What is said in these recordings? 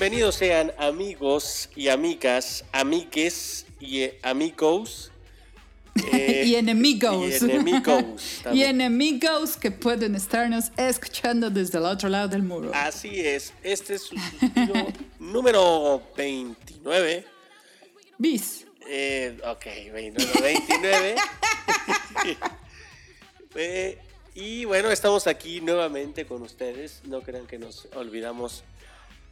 Bienvenidos sean amigos y amigas, amiques y eh, amigos. eh, y enemigos. Y enemigos. y enemigos que pueden estarnos escuchando desde el otro lado del muro. Así es, este es su número 29. Bis. Eh, ok, 29. 29. Eh, y bueno, estamos aquí nuevamente con ustedes. No crean que nos olvidamos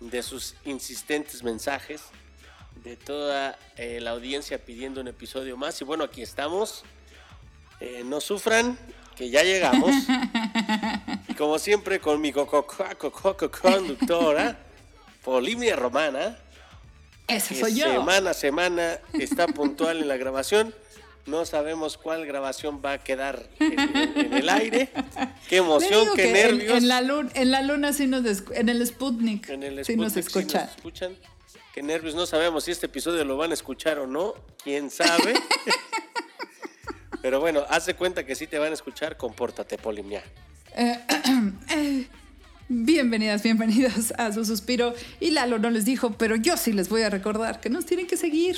de sus insistentes mensajes, de toda eh, la audiencia pidiendo un episodio más. Y bueno, aquí estamos. Eh, no sufran, que ya llegamos. y como siempre, con mi coco- coco- coco- conductora, Polimia Romana que soy yo. semana a semana está puntual en la grabación. No sabemos cuál grabación va a quedar en, en- en el aire. Qué emoción, qué que nervios. En, la luna, en la luna sí nos en el Sputnik, En el sí nos Sputnik sí escucha. escuchan. Qué nervios, no sabemos si este episodio lo van a escuchar o no. Quién sabe. Pero bueno, haz de cuenta que sí te van a escuchar. Compórtate, Polimia. Bienvenidas, bienvenidos a su suspiro. Y Lalo no les dijo, pero yo sí les voy a recordar que nos tienen que seguir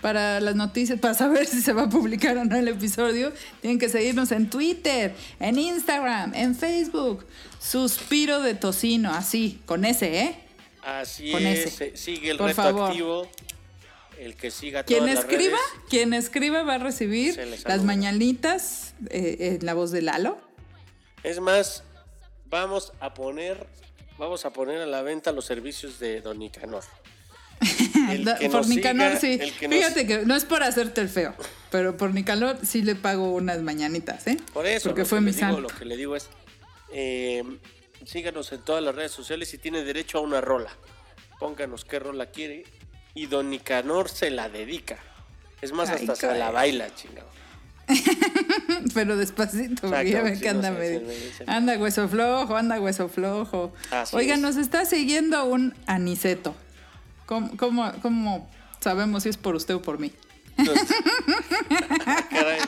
para las noticias, para saber si se va a publicar o no el episodio. Tienen que seguirnos en Twitter, en Instagram, en Facebook. Suspiro de tocino, así, con ese, ¿eh? Así Con es. ese. eh, Sigue el Por reto favor. activo. El que siga Quien las escriba, redes. quien escriba va a recibir las mañanitas eh, en la voz de Lalo. Es más, vamos a poner, vamos a poner a la venta los servicios de Don Nicanor. Que por Nicanor siga, sí. nos- Fíjate que no es por hacerte el feo, pero por Nicanor sí le pago unas mañanitas, ¿eh? Por eso, Porque lo, fue que mi digo, santo. lo que le digo es, eh, síganos en todas las redes sociales y tiene derecho a una rola. Pónganos qué rola quiere y Don Nicanor se la dedica. Es más, Ay, hasta se la baila, chingado. Pero despacito, porque ya ven que anda medio. Anda hueso flojo, anda hueso flojo. Así Oigan, es. nos está siguiendo un aniceto. ¿Cómo, cómo, cómo sabemos si es por usted o por mí? Entonces, caray.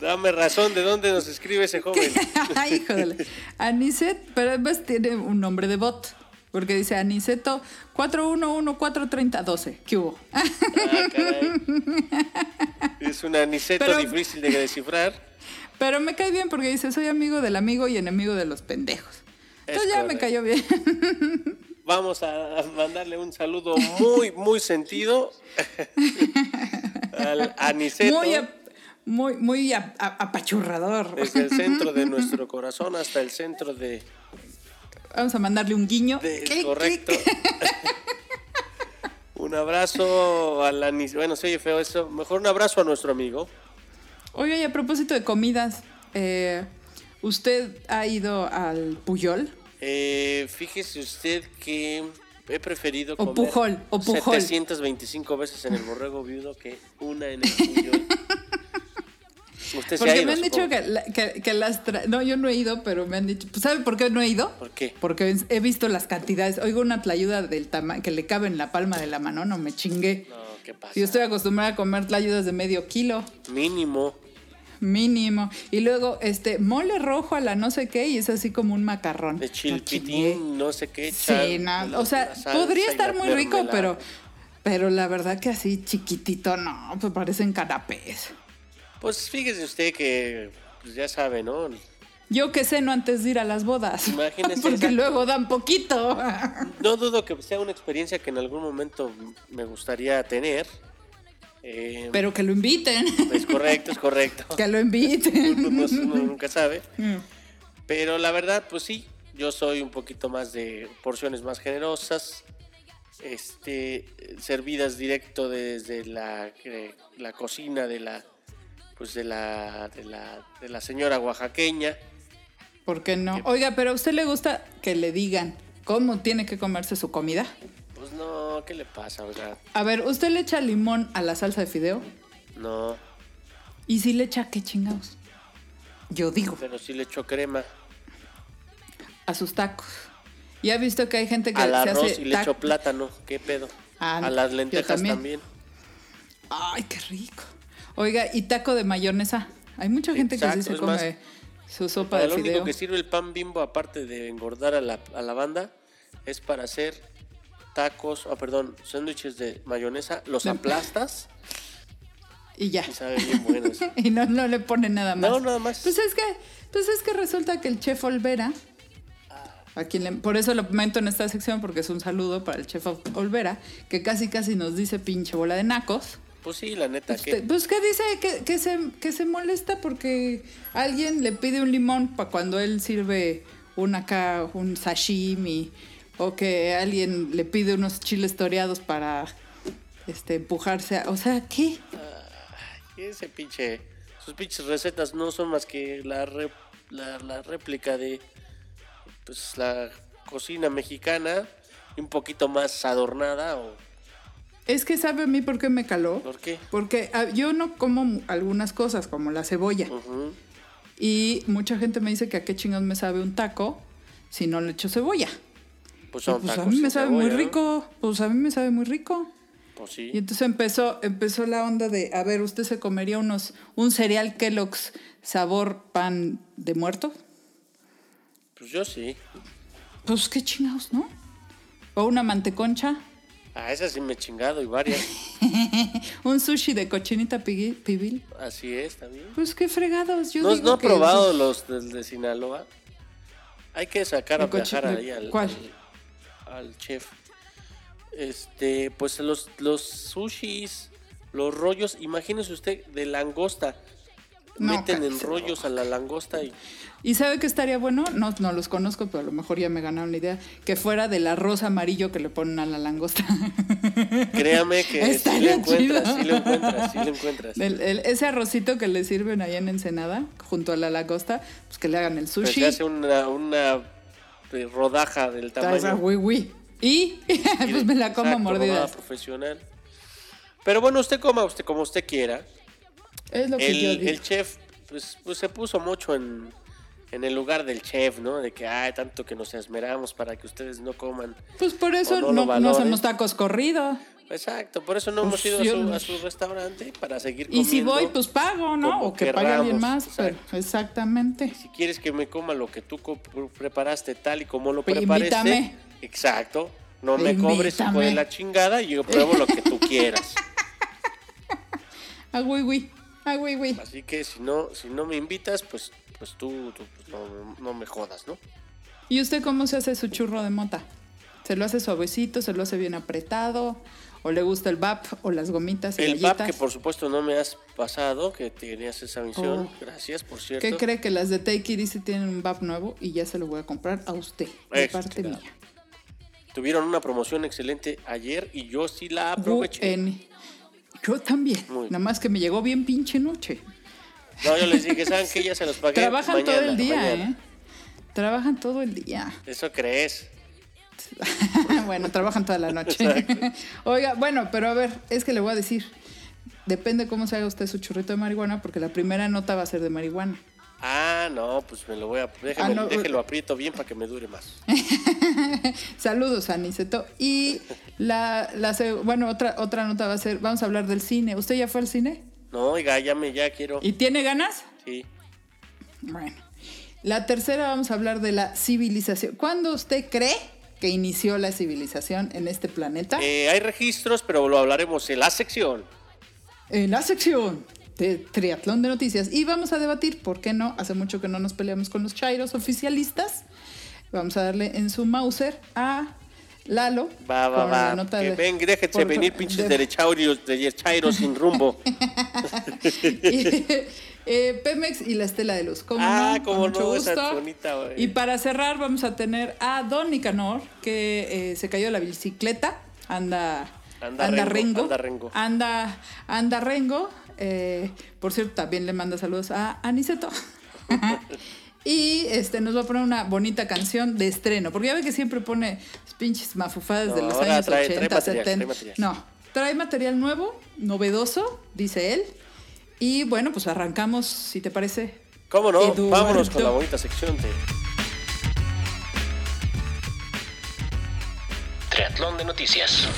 Dame razón de dónde nos escribe ese joven. Ay, híjole. Anicet, pero además tiene un nombre de bot. Porque dice Aniceto 4114312. ¿Qué hubo? Ah, caray. Es un aniceto Pero- difícil de descifrar. Pero me cae bien porque dice, soy amigo del amigo y enemigo de los pendejos. Es Entonces ya me correcto. cayó bien. Vamos a mandarle un saludo muy, muy sentido al aniceto Muy, ap- muy, muy ap- apachurrador. desde el centro de nuestro corazón hasta el centro de... Vamos a mandarle un guiño. de- correcto. un abrazo al aniceto. Bueno, se oye feo eso. Mejor un abrazo a nuestro amigo. Y a propósito de comidas, eh, ¿usted ha ido al Puyol? Eh, fíjese usted que he preferido O comer Pujol, o Pujol. 725 veces en el borrego viudo que una en el Puyol. Usted se ha Porque ido, me han dicho que, que- que las... tra- No, yo no he ido, pero me han dicho... pues, ¿Sabe por qué no he ido? ¿Por qué? Porque he visto las cantidades. Oigo una tlayuda del tamaño que le cabe en la palma de la mano, no me chingué. No, ¿qué pasa? Yo estoy acostumbrada a comer tlayudas de medio kilo, Mínimo. Mínimo. Y luego, este, mole rojo a la no sé qué, y es así como un macarrón. De chilpitín, no sé qué. Sí, echar, no, o sea, podría estar muy rico, pero, pero la verdad que así chiquitito, no, pues parecen canapés. Pues fíjese usted que, pues ya sabe, ¿no? Yo que ceno antes de ir a las bodas. Imagínese, Porque exacto. luego dan poquito. No dudo que sea una experiencia que en algún momento me gustaría tener. Eh, Pero que lo inviten. Es correcto, es correcto. Que lo inviten. Uno, uno nunca sabe. Mm. Pero la verdad, pues sí, yo soy un poquito más de porciones más generosas, este, servidas directo desde la, eh, la cocina de la, pues de la, de la, de la señora oaxaqueña. ¿Por qué no? Oiga, pero a usted le gusta que le digan cómo tiene que comerse su comida. Pues no, ¿qué le pasa? Oiga? A ver, ¿usted le echa limón a la salsa de fideo? No, ¿Y si le echa qué chingados? Yo digo, pero sí le echo crema a sus tacos. ¿Y ha visto que hay gente que al se arroz hace y le echo tac- plátano. ¿Qué pedo? Ah, a las yo lentejas también. también. Ay, qué rico. Oiga, y taco de mayonesa. Hay mucha gente que sí Exacto, se es come más, su sopa Para de lo único que sirve el pan bimbo, aparte de engordar a la, a la banda, es para hacer tacos, ah, perdón, sándwiches de mayonesa, los aplastas Y ya. y sabe bien buenos. y no, no le pone nada más. No, nada más. Pues es que, pues es que resulta que el chef Olvera, a quien le- por eso lo comento en esta sección, porque es un saludo para el chef Olvera, que casi casi nos dice pinche bola de nacos. Pues sí, la neta, Pues, que te- pues que dice que, que se, que se molesta porque alguien le pide un limón para cuando él sirve un acá, un sashimi, o que alguien le pide unos chiles toreados para este empujarse a, o sea, ¿qué? ese pinche, sus pinches recetas no son más que la, re- la, la réplica de pues la cocina mexicana y un poquito más adornada o Es que sabe a mí por qué me caló. ¿por qué? Porque ah, yo no como algunas cosas, como la cebolla. Y mucha gente me dice que a qué chingados me sabe un taco si no le echo cebolla. Pues son pues a mí me sabe muy rico. Pues a mí me sabe muy rico. Pues sí. Y entonces empezó, empezó la onda de, a ver, ¿usted se comería unos, un cereal Kellogg's sabor pan de muerto? Pues yo sí. Pues qué chingados, ¿no? O una manteconcha, A esa sí me he chingado y varias. un sushi de cochinita pibil. Así es también. Pues qué fregados. Yo ¿No, digo no he probado los del de Sinaloa? Hay que sacar a ¿De cochi- viajar ahí al, cuál? al, al chef. Este, pues los, los sushis, los rollos, imagínese usted de langosta. No, Meten en rollos a la langosta y ¿Y sabe que estaría bueno? No, no los conozco, pero a lo mejor ya me ganaron la idea. Que fuera del arroz amarillo que le ponen a la langosta. créame que sí lo encuentras, chido. sí lo encuentras, sí lo encuentras. El- el- ese arrocito que le sirven allá en Ensenada, junto a la langosta, pues que le hagan el Pero sushi. hace una, una eh, rodaja del tamaño. güey, güey. Y pues me la como Exacto, mordidas. profesional. Pero bueno, usted coma usted como usted quiera. Es lo que yo el, digo. el chef pues, pues se puso mucho en, en el lugar del chef, ¿no? De que, ay, tanto que nos esmeramos para que ustedes no coman. Pues por eso no no, no hacemos tacos corrido. Exacto, por eso no Pues hemos ido a su, a su restaurante para seguir Y comiendo. si voy, pues pago, ¿no? O que pague alguien más. Pero, exactamente. Si quieres que me coma lo que tú preparaste tal y como lo Pues preparaste. invítame. Exacto. No me cobres hijo de la chingada y yo pruebo lo que tú quieras. Ah, güey, güey. Ah, güey, güey. Así que si no, si no me invitas, pues, pues tú, tú, pues, no, no me jodas, ¿no? ¿Y usted cómo se hace su churro de mota? ¿Se lo hace suavecito? ¿Se lo hace bien apretado? ¿O le gusta el VAP o las gomitas y El galletas? VAP que por supuesto no me has pasado, que tenías esa misión. Oh. Gracias, por cierto. ¿Qué cree que las de Take It Easy tienen un VAP nuevo y ya se lo voy a comprar a usted, de Extra. parte mía? Tuvieron una promoción excelente ayer y yo sí la aproveché. UN. Yo también. Muy Nada más que me llegó bien pinche noche. No, yo les dije, ¿saben qué? Ya se los pagué. Trabajan todo el día, mañana. ¿eh? Trabajan todo el día. Eso crees. bueno, trabajan toda la noche. Oiga, bueno, pero a ver, es que le voy a decir, depende cómo se haga usted su churrito de marihuana, porque la primera nota va a ser de marihuana. Ah, no, pues me lo voy a. Déjeme, Ah, no, déjelo aprieto bien para que me dure más. Saludos, Aniceto. Y la, la bueno, otra, otra nota va a ser, vamos a hablar del cine. ¿Usted ya fue al cine? No, oiga, ya me, ya quiero. ¿Y tiene ganas? Sí. Bueno. La tercera vamos a hablar de la civilización. ¿Cuándo usted cree que inició la civilización en este planeta? Eh, hay registros, pero lo hablaremos en la sección. En la sección de Triatlón de Noticias. Y vamos a debatir, ¿por qué no? Hace mucho que no nos peleamos con los chairos oficialistas. Vamos a darle en su Mauser a Lalo. Va, va, va. nota Que de- ven, déjense por- venir pinches de- derechairos, derechairos sin rumbo. y, eh, Pemex y la Estela de Luz. ¿Cómo Ah, no? Con mucho no, esa gusto. bonita. Y para cerrar vamos a tener a Don Nicanor, que eh, se cayó de la bicicleta, anda, Anda anda, rengo, rengo, anda rengo. anda, anda rengo. Eh, por cierto, también le manda saludos a Aniceto. y este nos va a poner una bonita canción de estreno, porque ya ve que siempre pone pinches mafufadas de No, los ahora años trae- trae 80, material, 70. trae material. No, trae material nuevo, novedoso, dice él. Y bueno, pues arrancamos, si te parece. ¿Cómo no? Eduardo. Vámonos con la bonita sección de. Triatlón de noticias.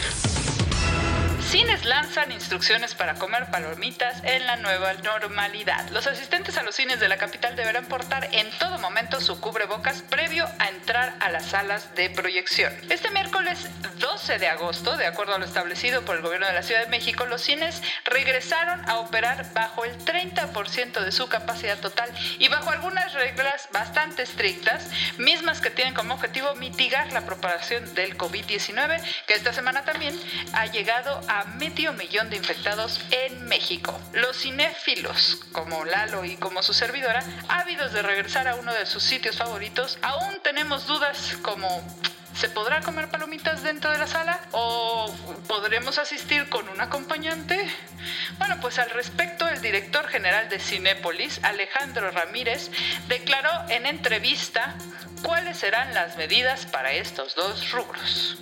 Cines lanzan instrucciones para comer palomitas en la nueva normalidad. Los asistentes a los cines de la capital deberán portar en todo momento su cubrebocas previo a entrar a las salas de proyección. Este miércoles 12 de agosto, de acuerdo a lo establecido por el gobierno de la Ciudad de México, los cines regresaron a operar bajo el 30% de su capacidad total y bajo algunas reglas bastante estrictas, mismas que tienen como objetivo mitigar la propagación del COVID-19, que esta semana también ha llegado a medio millón de infectados en México. Los cinéfilos, como Lalo y como su servidora, ávidos de regresar a uno de sus sitios favoritos, aún tenemos dudas como ¿Se podrá comer palomitas dentro de la sala? ¿O podremos asistir con un acompañante? Bueno, pues al respecto, el director general de Cinépolis, Alejandro Ramírez, declaró en entrevista cuáles serán las medidas para estos dos rubros.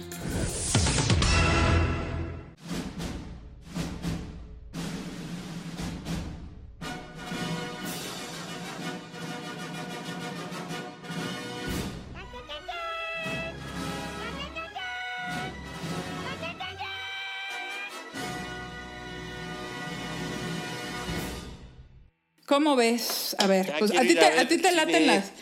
¿Cómo ves? A ver, pues a ti, te, a ti te laten las...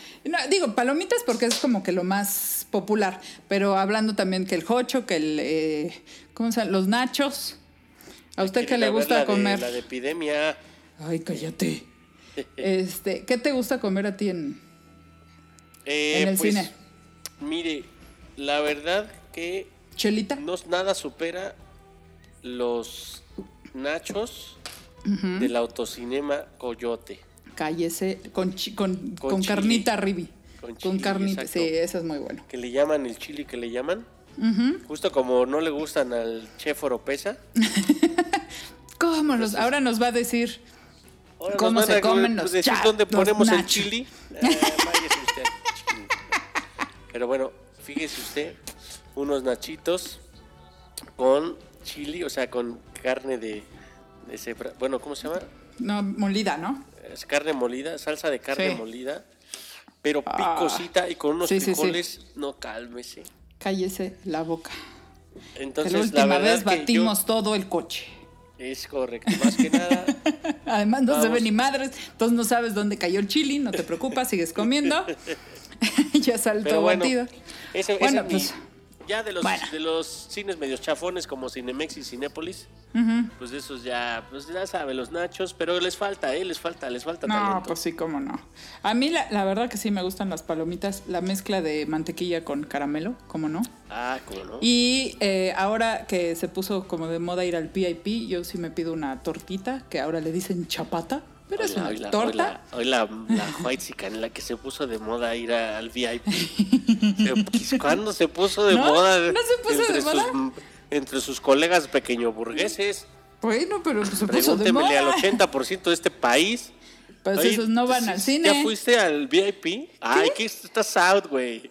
digo, palomitas porque es como que lo más popular, pero hablando también que el jocho, que el... Eh, ¿Cómo se llama? Los nachos. ¿A usted qué le gusta comer? la de epidemia. Ay, cállate. este, ¿Qué te gusta comer a ti en, eh, en el pues, cine? Mire, la verdad que... ¿Chelita? No, nada supera los nachos del autocinema Coyote. Cállese, con, con, con, carnita ribi. Con, carnita, sí, eso es muy bueno. Que le llaman el chili que le llaman. Justo como no le gustan al chef Oropesa. ¿Cómo los? Ahora nos va a decir cómo se comen los decir dónde ponemos el chili. Ah, Pero bueno, fíjese usted, unos nachitos con chili, o sea, con carne de, bueno, ¿cómo se llama? No, molida, ¿no? Es carne molida, salsa de carne molida, pero ah. picosita y con unos frijoles, no cálmese. Cállese la boca. Entonces, la última vez batimos todo el coche. Es correcto, más que nada. Además no se ve ni madres, entonces no sabes dónde cayó el chili, no te preocupas, sigues comiendo. ya saltó bueno, batido. bueno, pues, ya de los, de los cines medios chafones como Cinemex y Cinépolis, pues esos ya, pues ya sabe, los nachos, pero les falta, ¿eh? Les falta, les falta no, pues sí, cómo no. A mí la, la, verdad que sí me gustan las palomitas, la mezcla de mantequilla con caramelo, ¿cómo no? Ah, cómo no. Y eh, ahora que se puso como de moda ir al PIP, yo sí me pido una tortita, que ahora le dicen chapata. Pero es una torta. Hoy la, white en la que se puso de moda ir al VIP. ¿Cuándo se puso de moda? ¿No se puso de moda? entre sus colegas pequeño burgueses. Bueno, pero se puso de moda. al 80% de este país. Pues esos no van al cine. ¿Ya fuiste al VIP? Ay, que estás out, güey.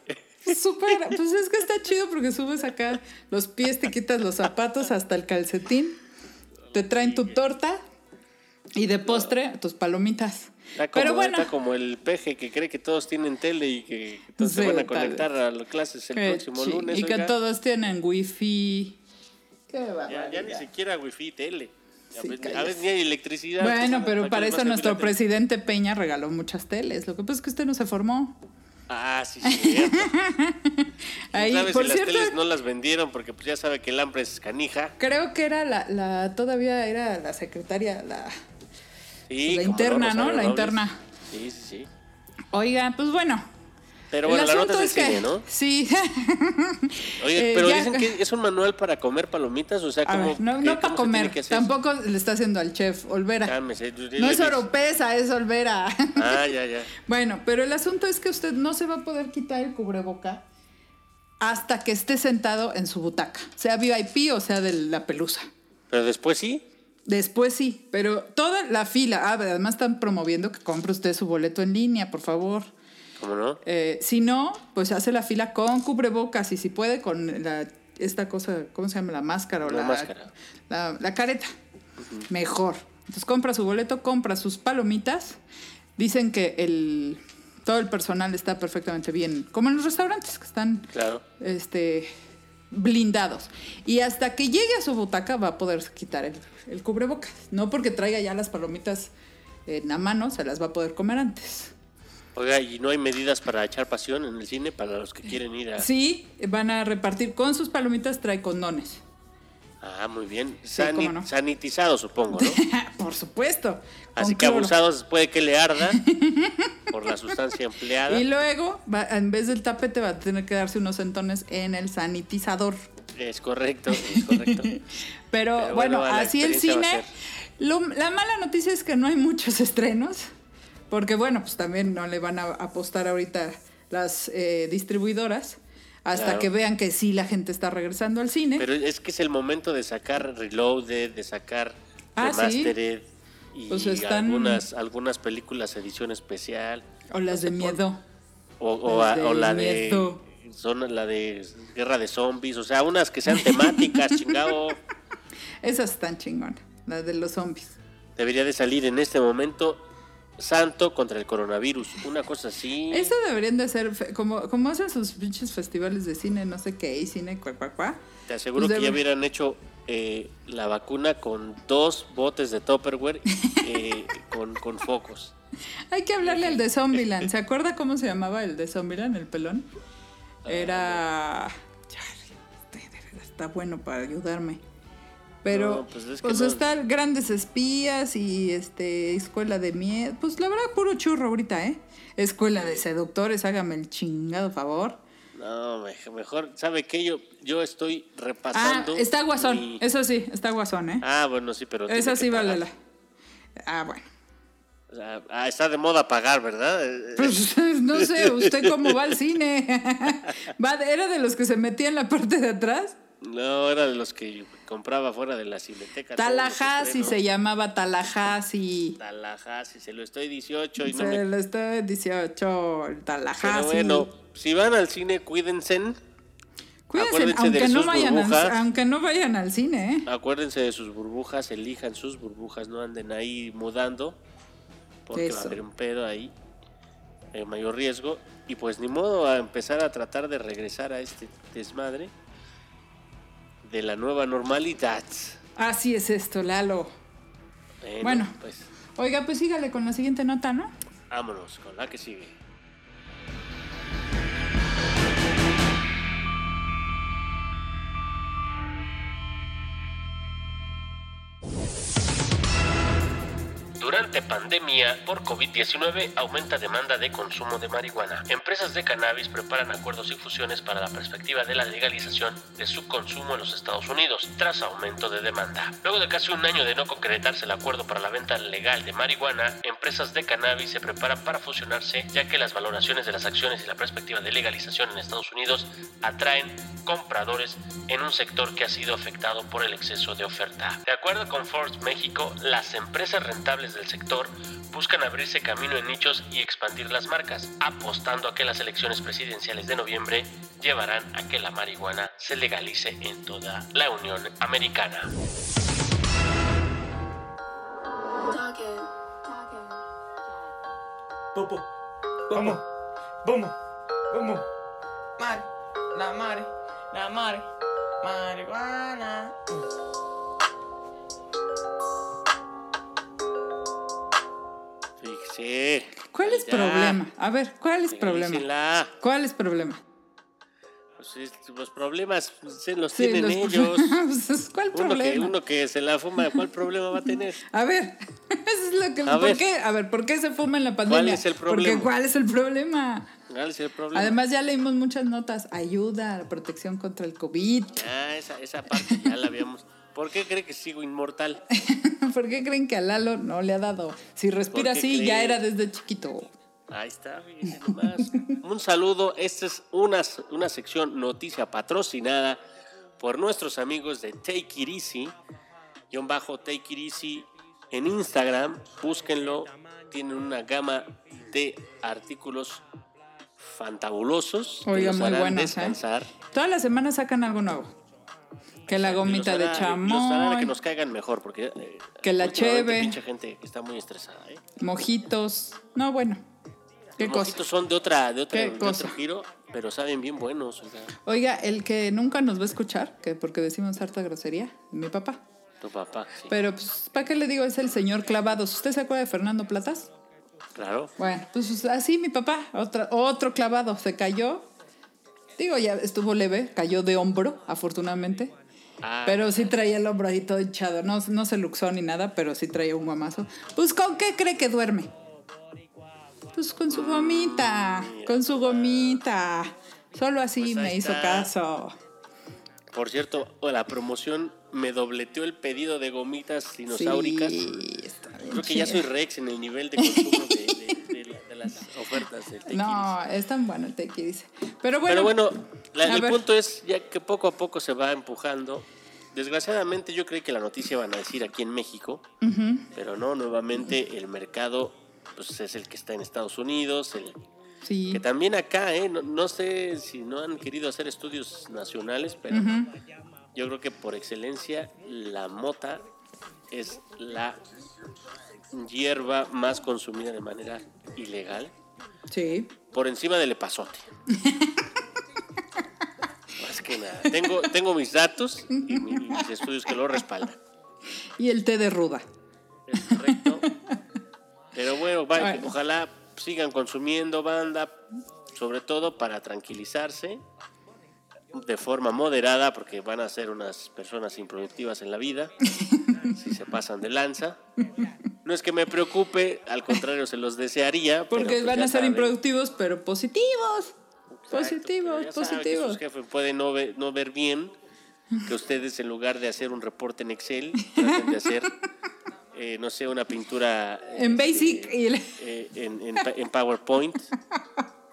Súper, pues es que está chido porque subes acá los pies, te quitas los zapatos hasta el calcetín, te traen tu torta, y de postre, tus palomitas. Pero bueno. Está como el peje que cree que todos tienen tele y que todos se van a conectar a las clases el próximo lunes. Y que todos tienen wifi. Qué ya, ya ni siquiera wifi, tele. a veces ni hay electricidad. Bueno, pero para eso nuestro presidente Peña regaló muchas teles. Lo que pasa es que usted no se formó. Ah, sí, sí. Ahí, por si las teles no las vendieron porque pues ya sabe que el hambre es canija. Creo que era la, la todavía era la secretaria, la la interna, ¿no? La interna. Sí, sí, sí. Oiga, pues bueno. Pero bueno, la nota es, de cine, ¿no? Sí. Oye, eh, pero dicen que es un manual para comer palomitas, o sea, como. no, no para comer, tampoco le está haciendo al chef Olvera. no es oropesa, es Olvera. Ah, ya, ya. bueno, pero el asunto es que usted no se va a poder quitar el cubreboca hasta que esté sentado en su butaca, sea VIP o sea de la pelusa. Pero después sí. Después sí, pero toda la fila, ah, además están promoviendo que compre usted su boleto en línea, por favor. ¿Cómo no? Eh, si no, pues hace la fila con cubrebocas y si puede con la, esta cosa, ¿cómo se llama? La máscara o la, máscara. La, careta. Mejor. Entonces compra su boleto, compra sus palomitas. Dicen que el, todo el personal está perfectamente bien, como en los restaurantes que están claro. este, blindados. Y hasta que llegue a su butaca va a poder quitar el, el cubrebocas. No porque traiga ya las palomitas en la mano, se las va a poder comer antes. Oiga, ¿y no hay medidas para echar pasión en el cine para los que quieren ir a...? Sí, van a repartir con sus palomitas, trae condones. Ah, muy bien. Sani- no. Sanitizado, supongo, ¿no? Por supuesto. Así que abusados puede que le arda por la sustancia empleada. Y luego, va- en vez del tapete, va a tener que darse unos centones en el sanitizador. Es correcto, es correcto. Pero, Pero bueno, así el cine. Lo- la mala noticia es que no hay muchos estrenos, porque bueno, pues también no le van a apostar ahorita las eh, distribuidoras hasta Claro. que vean que sí la gente está regresando al cine. Pero es que es el momento de sacar Reloaded, de sacar Ah, ¿sí? Remastered y Pues están- algunas, algunas películas edición especial. o las de miedo. O, o Las o de la miedo. de son la de guerra de zombies, o sea, unas que sean temáticas, chingado. Esas están chingonas, las de los zombies. Debería de salir en este momento Santo contra el coronavirus, una cosa así. Eso deberían de ser, como, como hacen sus pinches festivales de cine, no sé qué, y cine, cuá, cuá, cuá. Te aseguro Pues que ya hubieran hecho eh, la vacuna con dos botes de Tupperware eh, con, con focos. Hay que hablarle al de Zombieland. ¿Se acuerda cómo se llamaba el de Zombieland, el pelón? Era. Este, está bueno para ayudarme. Pero, No, pues pues, es que no- está el Grandes Espías y este Escuela de Miedo. Pues la verdad, puro churro ahorita, ¿eh? Escuela de Seductores, hágame el chingado favor. No, me- mejor, ¿sabe qué? Yo, yo estoy Ah, repasando. está Guasón. mi- Eso sí, está Guasón, ¿eh? Ah, bueno, sí, pero. Esa sí vale la. Ah, bueno. O sea, ah, está de moda pagar, ¿verdad? Eh, Pues no sé, ¿usted cómo va al cine? ¿Va de- ¿Era de los que se metía en la parte de atrás? No, era de los que compraba fuera de la cineteca. Tallahassee se llamaba Tallahassee. Tallahassee, se lo estoy 18 y no Se me... lo estoy 18, el Pero Tallahassee. bueno, si van al cine, cuídense. Cuídense, aunque no, vayan al, aunque no vayan al cine, ¿eh? Acuérdense de sus burbujas, elijan sus burbujas, no anden ahí mudando, porque va a haber un pedo ahí, eh, mayor riesgo. Y pues ni modo a empezar a tratar de regresar a este desmadre de la nueva normalidad. Así es esto, Lalo. Bueno. pues Oiga, pues sígale con la siguiente nota, ¿no? vámonos con la que sigue. Durante pandemia por COVID-19 aumenta demanda de consumo de marihuana. Empresas de cannabis preparan acuerdos y fusiones para la perspectiva de la legalización de su consumo en los Estados Unidos, tras aumento de demanda. Luego de casi un año de no concretarse el acuerdo para la venta legal de marihuana, empresas de cannabis se preparan para fusionarse, ya que las valoraciones de las acciones y la perspectiva de legalización en Estados Unidos atraen compradores en un sector que ha sido afectado por el exceso de oferta. De acuerdo con Forbes México, las empresas rentables del sector buscan abrirse camino en nichos y expandir las marcas, apostando a que las elecciones presidenciales de noviembre llevarán a que la marihuana se legalice en toda la Unión Americana. Popo, vamos, vamos, vamos. Mari, la mari, la mari, marihuana. ¿Cuál es Ya, problema? A ver, ¿cuál es problema? ¿Cuál es problema? Pues es- los problemas pues, se los Sí, tienen los- ellos. Pues, ¿Cuál Uno que, problema? uno que se la fuma, ¿cuál problema va a tener? A ver, eso es lo que. A ¿por ver. qué? A ver, ¿por qué se fuma en la pandemia? es el Porque problema? ¿cuál es el problema? ¿Cuál es el problema? Además, ya leímos muchas notas. Ayuda a la protección contra el COVID. Ya, esa, esa parte ya la habíamos. ¿Por qué cree que sigo inmortal? ¿Por qué creen que a Lalo no le ha dado? Si respira ¿Por qué así, ya era desde chiquito. Ahí está, nomás. Un saludo. Esta es una, una sección noticia patrocinada por nuestros amigos de Take It Easy. Guión bajo Take It Easy en Instagram. Búsquenlo. Tienen una gama de artículos fantabulosos. que Oiga, los muy harán buenos, ¿eh? descansar. Todas las semanas sacan algo nuevo. Que la gomita de hará- hará que chamoy, nos caigan mejor, porque eh, Que la cheve. Mucha gente que está muy estresada, ¿eh? mojitos. No, bueno. ¿Qué Los cosa? mojitos son de otra, de, otra, otro giro, pero saben bien buenos. O sea, Oiga, el que nunca nos va a escuchar, que porque decimos harta grosería, mi papá. tu papá, sí. Pero, pues, ¿para qué le digo? Es el señor Clavados. ¿Usted se acuerda de Fernando Platas? Claro. Bueno, pues así mi papá, otra, otro clavado, se cayó. Digo, ya estuvo leve, cayó de hombro, afortunadamente. Ah, Pero sí traía el hombro ahí todo hinchado. No, no se luxó ni nada, pero sí traía un guamazo. Pues, ¿con qué cree que duerme? Pues con su gomita, con su gomita. Solo así Pues me hizo está. caso. Por cierto, la promoción me dobleteó el pedido de gomitas dinosauricas. Sí, está bien Creo que ya soy Rex en el nivel de consumo de, de- de la- de las ofertas del tequilis. No, es tan bueno el tequi, dice. Pero bueno, Pero bueno, la- el ver. punto es ya que poco a poco se va empujando. Desgraciadamente yo creí que la noticia van a decir aquí en México, pero no, nuevamente el mercado pues, es el que está en Estados Unidos, el, sí. que también acá, ¿eh? no, no sé si no han querido hacer estudios nacionales, pero yo creo que por excelencia la mota es la hierba más consumida de manera ilegal Sí. por encima del epazote. Más que nada. Tengo, tengo mis datos y mi- mis estudios que lo respaldan. Y el té de ruda. Es correcto. Pero bueno, ojalá sigan consumiendo banda, sobre todo para tranquilizarse de forma moderada, porque van a ser unas personas improductivas en la vida, si se pasan de lanza. No es que me preocupe, al contrario, se los desearía. pero Porque pues van a ser saben. improductivos, pero positivos. Exacto, positivos, sabe que positivos. sus jefes pueden no ver, no ver bien que ustedes en lugar de hacer un reporte en Excel, traten de hacer, eh, no sé, una pintura En este, Basic eh, en, en pa- en PowerPoint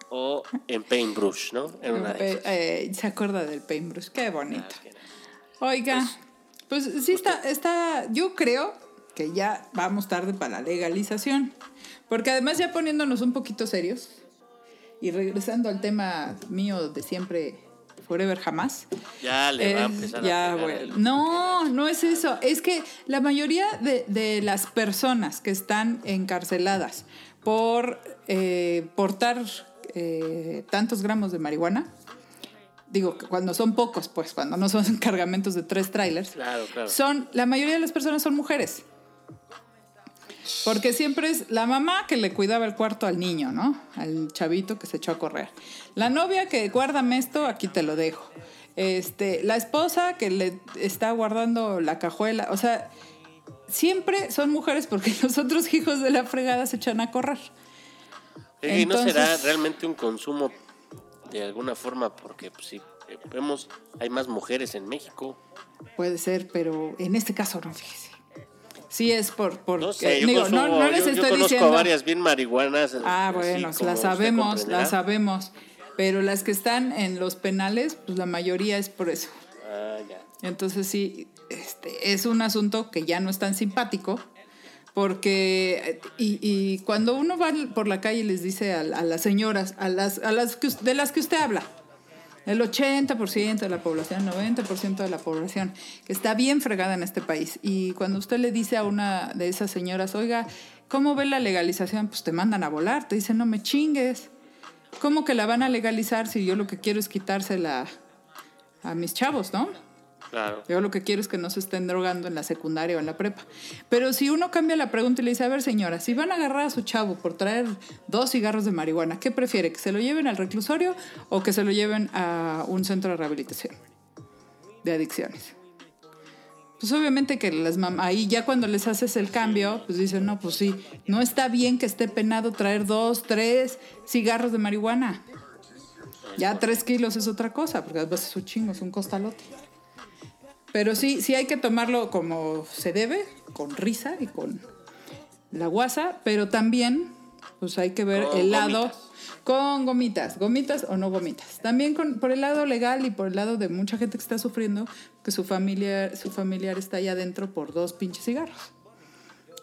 o en Paintbrush, ¿no? En una de esas. Eh, se acuerda del paintbrush, qué bonito. Ah, que. Oiga, pues, sí está, está, yo creo que ya vamos tarde para la legalización. Porque además ya poniéndonos un poquito serios y regresando al tema mío de siempre, forever jamás. Ya le va a Eh, empezar ya, a bueno. No, no es eso. Es que la mayoría de, de las personas que están encarceladas por eh, portar eh, tantos gramos de marihuana, digo cuando son pocos, pues cuando no son cargamentos de tres trailers, Claro, claro. son, la mayoría de las personas son mujeres. Porque siempre es la mamá que le cuidaba el cuarto al niño, ¿no? Al chavito que se echó a correr. La novia que guárdame esto, aquí te lo dejo. Este, la esposa que le está guardando la cajuela. O sea, siempre son mujeres porque los otros hijos de la fregada se echan a correr. ¿Y no será realmente un consumo de alguna forma? Porque pues, sí, eh, vemos, hay más mujeres en México. Puede ser, pero en este caso no, fíjese. Sí es por... por No sé, yo, digo, consumo, no, no les yo- yo estoy conozco diciendo... varias bien marihuanas. Ah, bueno, las sabemos, las sabemos. Pero las que están en los penales, pues la mayoría es por eso. Ah, ya. Entonces sí, este, es un asunto que ya no es tan simpático. Porque, y, y cuando uno va por la calle y les dice a, a las señoras, a las, a las que de las que usted habla, el 80% de la población, 90% de la población, que está bien fregada en este país. Y cuando usted le dice a una de esas señoras, oiga, ¿cómo ve la legalización? Pues te mandan a volar, te dicen, no me chingues. ¿Cómo que la van a legalizar si yo lo que quiero es quitársela a mis chavos, no? Claro. Yo lo que quiero es que no se estén drogando en la secundaria o en la prepa. Pero si uno cambia la pregunta y le dice, a ver señora, si van a agarrar a su chavo por traer dos cigarros de marihuana, ¿qué prefiere? ¿Que se lo lleven al reclusorio o que se lo lleven a un centro de rehabilitación de adicciones? Pues obviamente que las mamás, ahí ya cuando les haces el cambio, pues dicen, no, pues sí, no está bien que esté penado traer dos, tres cigarros de marihuana. Ya tres kilos es otra cosa, porque además es un chingo, es un costalote. Pero sí, sí hay que tomarlo como se debe, con risa y con la guasa, pero también pues hay que ver Con el lado gomitas. con gomitas, gomitas o no gomitas. También con, por el lado legal y por el lado de mucha gente que está sufriendo que su familia, su familiar está allá adentro por dos pinches cigarros.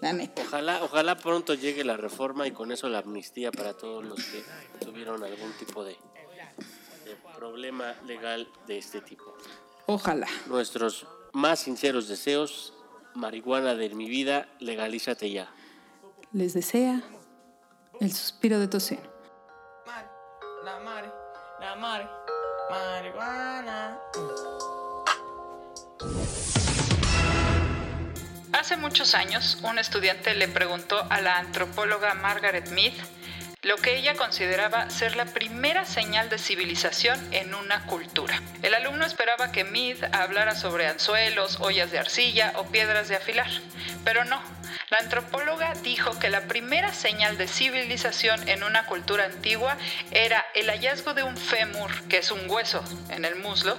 La neta. Ojalá, ojalá pronto llegue la reforma y con eso la amnistía para todos los que tuvieron algún tipo de, de problema legal de este tipo. Ojalá. Nuestros más sinceros deseos, marihuana de mi vida, legalízate ya. Les desea el suspiro de tocino. Mari, la mari, la mari, marihuana. Hace muchos años, un estudiante le preguntó a la antropóloga Margaret Mead lo que ella consideraba ser la primera señal de civilización en una cultura. El alumno esperaba que Mead hablara sobre anzuelos, ollas de arcilla o piedras de afilar, pero no. La antropóloga dijo que la primera señal de civilización en una cultura antigua era el hallazgo de un fémur, que es un hueso en el muslo,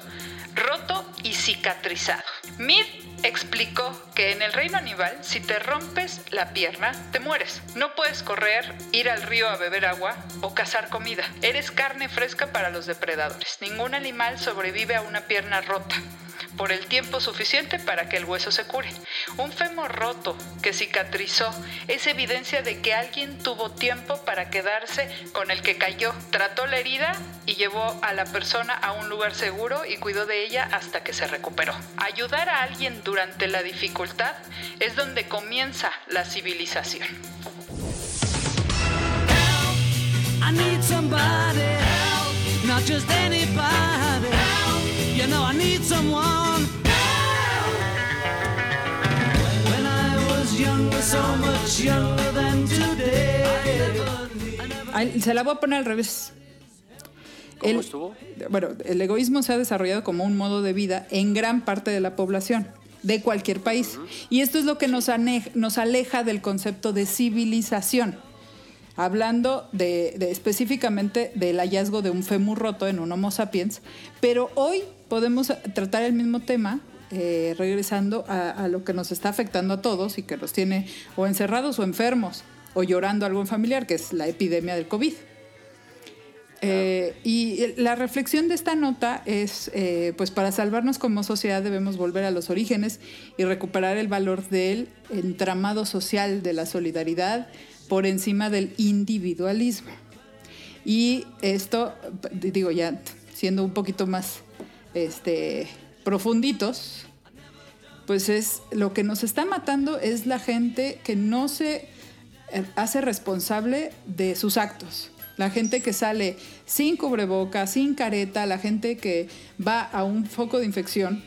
roto y cicatrizado. Mead explicó que en el reino animal, si te rompes la pierna, te mueres. No puedes correr, ir al río a beber agua o cazar comida. Eres carne fresca para los depredadores. Ningún animal sobrevive a una pierna rota por el tiempo suficiente para que el hueso se cure. Un fémur roto que cicatrizó es evidencia de que alguien tuvo tiempo para quedarse con el que cayó, trató la herida y llevó a la persona a un lugar seguro y cuidó de ella hasta que se recuperó. Ayudar a alguien durante la dificultad es donde comienza la civilización. Se la voy a poner al revés. ¿Cómo estuvo? Bueno, el egoísmo se ha desarrollado como un modo de vida en gran parte de la población de cualquier país. Y esto es lo que nos, nos aleja del concepto de civilización. Hablando de, específicamente del hallazgo de un fémur roto en un Homo sapiens, pero hoy podemos tratar el mismo tema eh, regresando a, lo que nos está afectando a todos y que nos tiene o encerrados o enfermos o llorando algo en familiar, que es la epidemia del COVID. Eh, y la reflexión de esta nota es, eh, pues para salvarnos como sociedad debemos volver a los orígenes y recuperar el valor del entramado social de la solidaridad por encima del individualismo. Y esto, digo ya, siendo un poquito más este, profunditos, pues es lo que nos está matando es la gente que no se eh, hace responsable de sus actos. La gente que sale sin cubreboca, sin careta, la gente que va a un foco de infección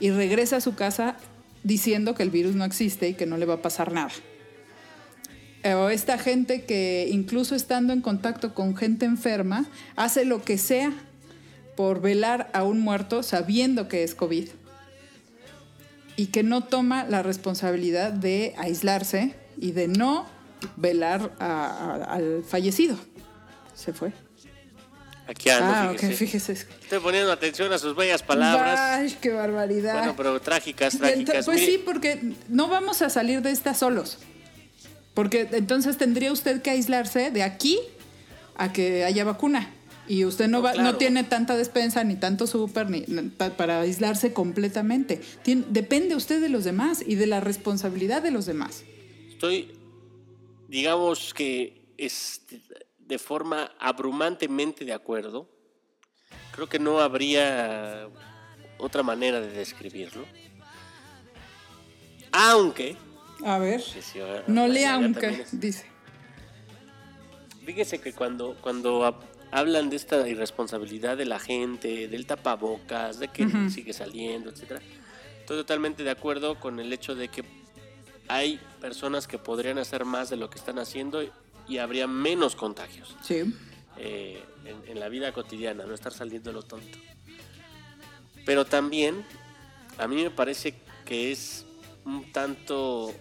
y regresa a su casa diciendo que el virus no existe y que no le va a pasar nada. O esta gente que incluso estando en contacto con gente enferma, hace lo que sea por velar a un muerto sabiendo que es COVID y que no toma la responsabilidad de aislarse y de no velar al fallecido. Se fue. Aquí ando, ah, fíjese. Estoy poniendo atención a sus bellas palabras. Ay, qué barbaridad. Bueno, pero trágicas, trágicas. Pues sí, porque no vamos a salir de esta solos. Porque entonces tendría usted que aislarse de aquí a que haya vacuna. Y usted no, va, no tiene tanta despensa ni tanto súper ni, para aislarse completamente. depende usted de los demás y de la responsabilidad de los demás. Estoy, digamos que es de forma abrumantemente de acuerdo. Creo que no habría otra manera de describirlo. Aunque. A ver. no le aunque, dice. Fíjese que cuando, cuando hablan de esta irresponsabilidad de la gente, del tapabocas, de que sigue saliendo, etcétera. Estoy totalmente de acuerdo con el hecho de que hay personas que podrían hacer más de lo que están haciendo y habría menos contagios. Sí. Eh, en, la vida cotidiana, no estar saliendo lo tonto. Pero también a mí me parece que es un tanto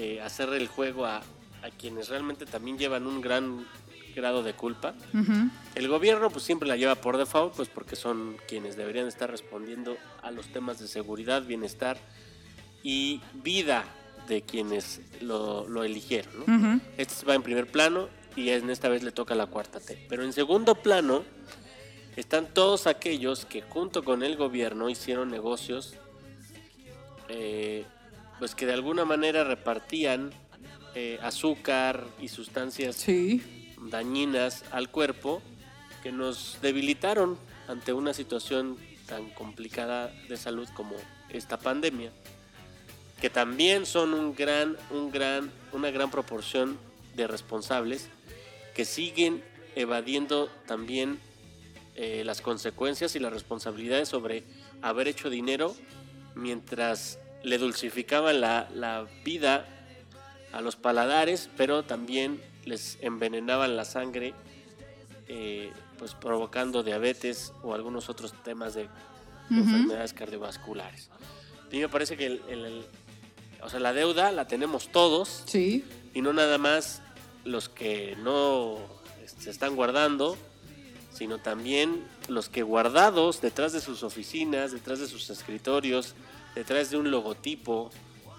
eh, hacer el juego a, a quienes realmente también llevan un gran grado de culpa. El gobierno pues siempre la lleva por default, pues porque son quienes deberían estar respondiendo a los temas de seguridad, bienestar y vida de quienes lo, eligieron. Este va en primer plano y en esta vez le toca la cuarta T. Pero en segundo plano están todos aquellos que junto con el gobierno hicieron negocios eh, pues que de alguna manera repartían eh, azúcar y sustancias sí. dañinas al cuerpo que nos debilitaron ante una situación tan complicada de salud como esta pandemia, que también son un gran, un gran, una gran proporción de responsables que siguen evadiendo también eh, las consecuencias y las responsabilidades sobre haber hecho dinero mientras le dulcificaban la, la vida a los paladares, pero también les envenenaban la sangre, eh, pues provocando diabetes o algunos otros temas de enfermedades cardiovasculares. A mí me parece que el- el- el- o sea, la deuda la tenemos todos Sí. y no nada más los que no este, se están guardando, sino también los que guardados detrás de sus oficinas, detrás de sus escritorios, detrás de un logotipo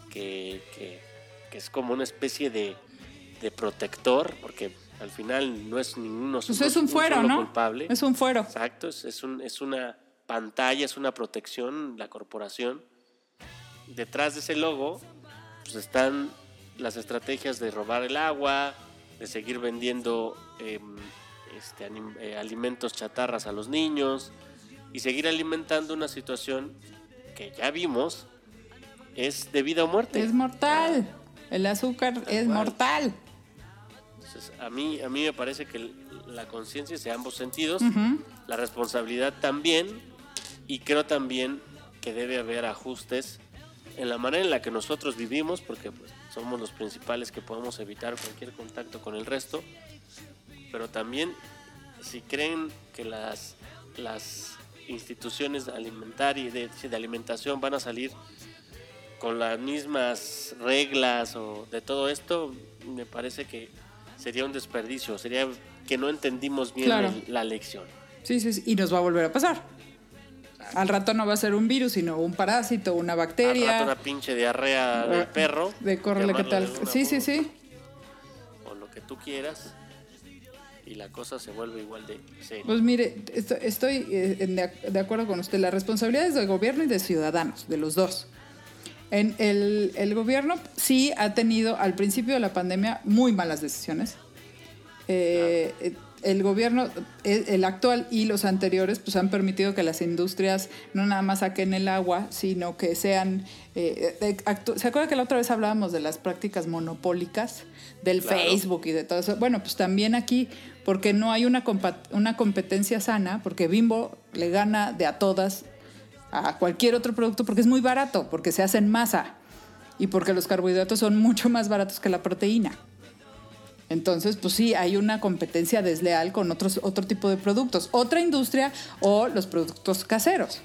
que, que- que es como una especie de, de protector, porque al final no es ninguno Pues es un fuero, ¿no? culpable. Es un fuero. Exacto, es, es un- es una pantalla, es una protección, la corporación. Detrás de ese logo pues están las estrategias de robar el agua, de seguir vendiendo em, este, anim- eh, alimentos chatarras a los niños y seguir alimentando una situación que ya vimos es de vida o muerte. Es mortal. El azúcar es mortal. Entonces, a mí, a mí me parece que la conciencia es de ambos sentidos, la responsabilidad también, y creo también que debe haber ajustes en la manera en la que nosotros vivimos, porque pues, somos los principales que podemos evitar cualquier contacto con el resto, pero también si creen que las, las instituciones alimentarias de, de alimentación van a salir con las mismas reglas o de todo esto, me parece que sería un desperdicio, sería que no entendimos bien Claro. el- la lección. Sí, sí, sí. Y nos va a volver a pasar. Al rato no va a ser un virus, sino un parásito, una Al bacteria. rato una pinche diarrea del perro. De córrele, ¿qué tal? de Sí, sí, sí. O lo que tú quieras. Y la cosa se vuelve igual de seria. Pues mire, esto- estoy eh, de, ac- de acuerdo con usted. La responsabilidad es del gobierno y de ciudadanos, de los dos. En el, el gobierno sí ha tenido al principio de la pandemia muy malas decisiones. Eh, eh, El gobierno, el actual y los anteriores, pues han permitido que las industrias no nada más saquen el agua, sino que sean... eh, ¿Se acuerda que la otra vez hablábamos de las prácticas monopólicas del Claro. Facebook y de todo eso? Bueno, pues también aquí, porque no hay una, competencia sana, porque Bimbo le gana de a todas a cualquier otro producto porque es muy barato, porque se hace en masa y porque los carbohidratos son mucho más baratos que la proteína. Entonces, pues sí, hay una competencia desleal con otros, otro tipo de productos, otra industria o los productos caseros.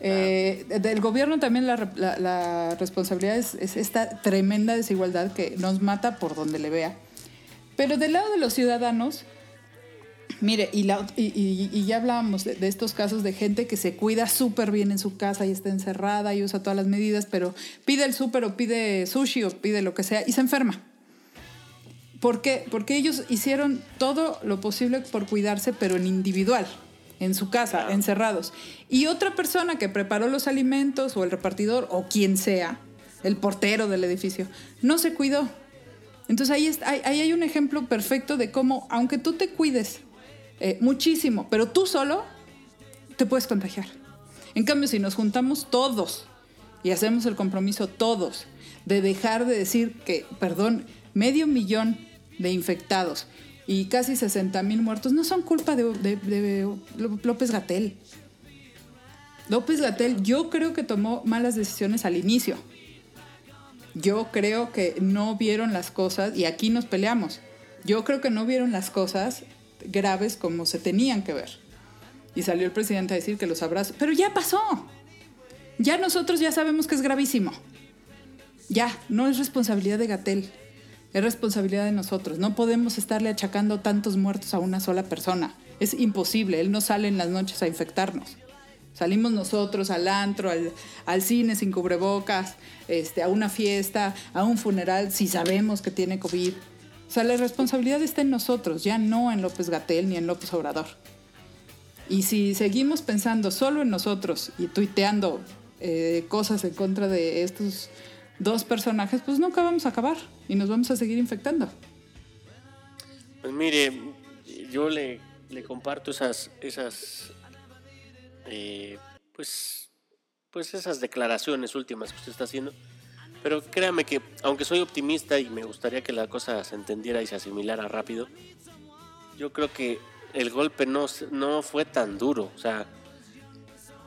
Eh, del gobierno también la, la- la responsabilidad es, es esta tremenda desigualdad que nos mata por donde le vea. Pero del lado de los ciudadanos, Mire, y, la- y- y- y ya hablábamos de, de estos casos de gente que se cuida súper bien en su casa y está encerrada y usa todas las medidas, pero pide el súper o pide sushi o pide lo que sea y se enferma. ¿Por qué? Porque ellos hicieron todo lo posible por cuidarse, pero en individual, en su casa, Claro. encerrados. Y otra persona que preparó los alimentos o el repartidor o quien sea, el portero del edificio, no se cuidó. Entonces ahí, es- ahí, ahí hay un ejemplo perfecto de cómo, aunque tú te cuides eh, muchísimo, pero tú solo, te puedes contagiar. En cambio, si nos juntamos todos y hacemos el compromiso todos de dejar de decir que, perdón, medio millón de infectados y casi 60 mil muertos no son culpa de, de- de López Gatel. López Gatel yo creo que tomó malas decisiones al inicio. Yo creo que no vieron las cosas, y aquí nos peleamos, yo creo que no vieron las cosas graves como se tenían que ver. Y salió el presidente a decir que los abrazos, pero ya pasó. Ya nosotros ya sabemos que es gravísimo. Ya, no es responsabilidad de Gatel, es responsabilidad de nosotros. No podemos estarle achacando tantos muertos a una sola persona. Es imposible, él no sale en las noches a infectarnos. Salimos nosotros al antro, al, cine sin cubrebocas, este, a una fiesta, a un funeral, si sabemos que tiene COVID. O sea, la responsabilidad está en nosotros, ya no en López Gatel ni en López Obrador. Y si seguimos pensando solo en nosotros y tuiteando eh, cosas en contra de estos dos personajes, pues nunca vamos a acabar y nos vamos a seguir infectando. Pues mire, yo le, comparto esas, esas eh, pues, pues esas declaraciones últimas que usted está haciendo. Pero créame que, aunque soy optimista y me gustaría que la cosa se entendiera y se asimilara rápido, yo creo que el golpe no, no fue tan duro. O sea,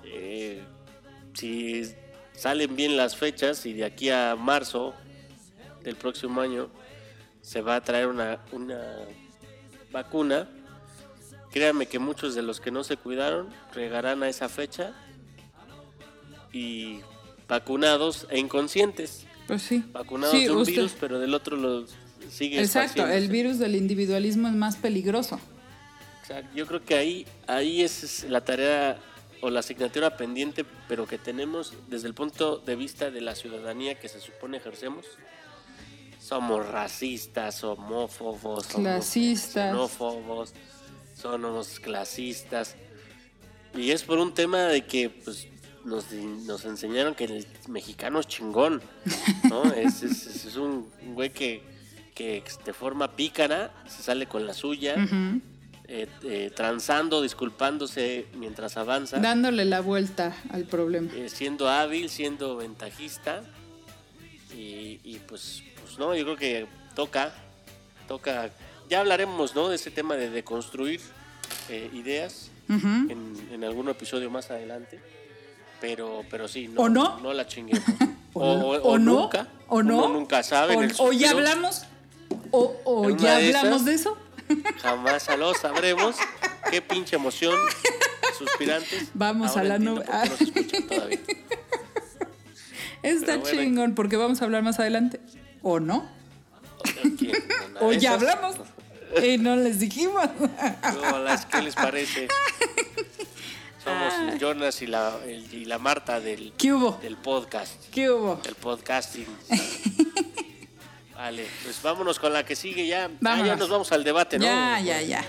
eh, si, salen bien las fechas y de aquí a marzo del próximo año se va a traer una, una vacuna, créanme que muchos de los que no se cuidaron llegarán a esa fecha y vacunados e inconscientes. Pues sí. Vacunados Sí, de un usted- virus, pero del otro lo sigue Exacto, el virus del individualismo es más peligroso. Exacto, Yo creo que ahí, ahí es la tarea o la asignatura pendiente, pero que tenemos desde el punto de vista de la ciudadanía que se supone ejercemos. Somos racistas, homófobos, somos Clasistas. xenófobos, somos clasistas. Y es por un tema de que pues, nos, nos enseñaron que el mexicano es chingón, ¿no? es, es- es un güey que, que de forma pícara se sale con la suya eh, eh, transando, disculpándose mientras avanza, Dándole la vuelta al problema. eh, siendo hábil, siendo ventajista. Y, y, pues, pues no, yo creo que toca, toca, ya hablaremos ¿no? de ese tema de deconstruir ideas en, en algún episodio más adelante. Pero, pero sí, no, ¿O no? no la chinguemos. O, no- o no, nunca. o no, nunca sabe. o, o ya hablamos, o, o ya de hablamos de eso. Jamás lo sabremos. Qué pinche emoción, suspirantes. Vamos Ahora a la nube. no todavía. Está bueno. chingón, porque vamos a hablar más adelante. ¿O no? O ya hablamos. Y no les dijimos. Hola, ¿qué les parece? Somos el Jonas y la, el- y la Marta del, ¿Qué hubo? del podcast, ¿Qué hubo? del podcasting. Vale, pues vámonos con la que sigue ya. Ah, ya nos vamos al debate, ¿no? Ya, ya, ya.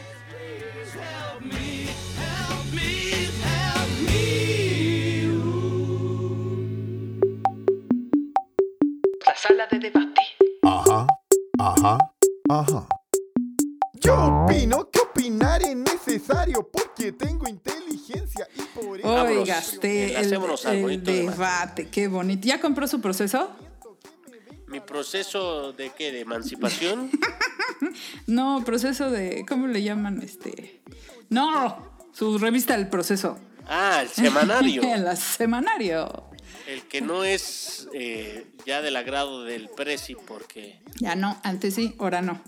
La sala de debate. Ajá, ajá, ajá. Yo opino que opinar es necesario porque tengo inteligencia y por eso... Oigaste el, el bonito debate. debate. Qué bonito. ¿Ya compró su proceso? Mi proceso de qué, de emancipación. No, proceso de. ¿Cómo le llaman? Este. No, su revista El Proceso. Ah, el semanario. El semanario. El que no es eh, ya del agrado del Prezi, porque, Ya no, antes sí, ahora no.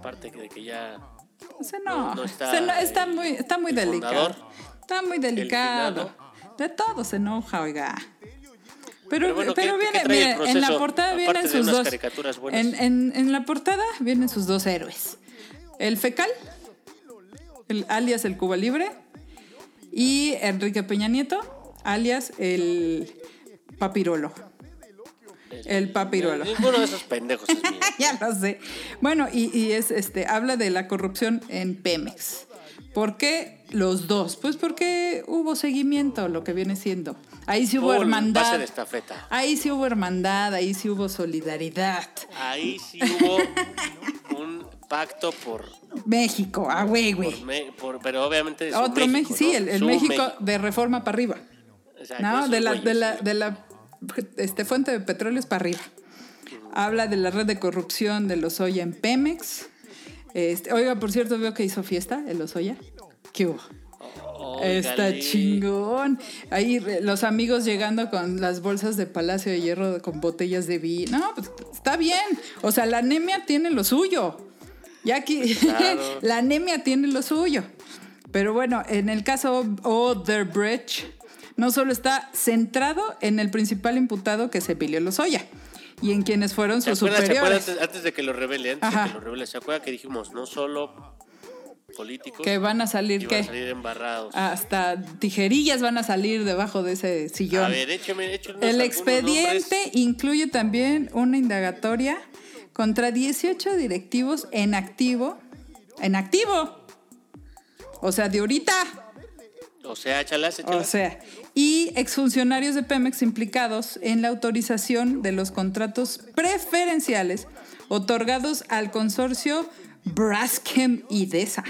Aparte de que ya O sea, no, No, está se no- está muy, está muy el delicado. Está muy delicado. De todo se enoja, oiga. Pero, Pero bueno, pero ¿qué- viene, qué mire, en la portada Aparte vienen sus dos. En, en- en la portada vienen sus dos héroes. El fecal, el, alias el Cuba Libre, y Enrique Peña Nieto, alias el Papirolo. El papirolo. Ninguno de esos pendejos es mío. ya lo sé. Bueno, y, y es este, habla de la corrupción en Pemex. ¿Por qué los dos? Pues porque hubo seguimiento, lo que viene siendo. Ahí sí hubo hermandad. Pase de estafeta. Ahí sí hubo hermandad, ahí sí hubo solidaridad. Ahí sí hubo un pacto por, México, ah, güey, güey. pero obviamente Otro México, México, sí, el, México de reforma para arriba. O sea, ¿No? De la, de la, de la este, fuente de petróleos para arriba. Habla de la red de corrupción de Lozoya en Pemex. Este, oiga, por cierto, veo que hizo fiesta el Lozoya. ¿Qué hubo? Está chingón. Ahí los amigos llegando con las bolsas de Palacio de Hierro con botellas de vino. No, pues está bien. O sea, la anemia tiene lo suyo. Ya aquí, Claro. la anemia tiene lo suyo. Pero bueno, en el caso Odebrecht, no solo está centrado en el principal imputado que es Emilio Lozoya y en quienes fueron ¿Se sus superiores. antes, antes de que lo revele? Antes Ajá. de que lo revele, ¿se acuerdan que dijimos no solo políticos Que van a salir, iban a ¿qué? salir embarrados? Hasta tijerillas van a salir debajo de ese sillón. A ver, écheme, El expediente nombres. incluye también una indagatoria contra 18 directivos en activo. En activo. O sea, de ahorita. O sea, échalas, O échalas. sea, y exfuncionarios de Pemex implicados en la autorización de los contratos preferenciales otorgados al consorcio Braskem Idesa.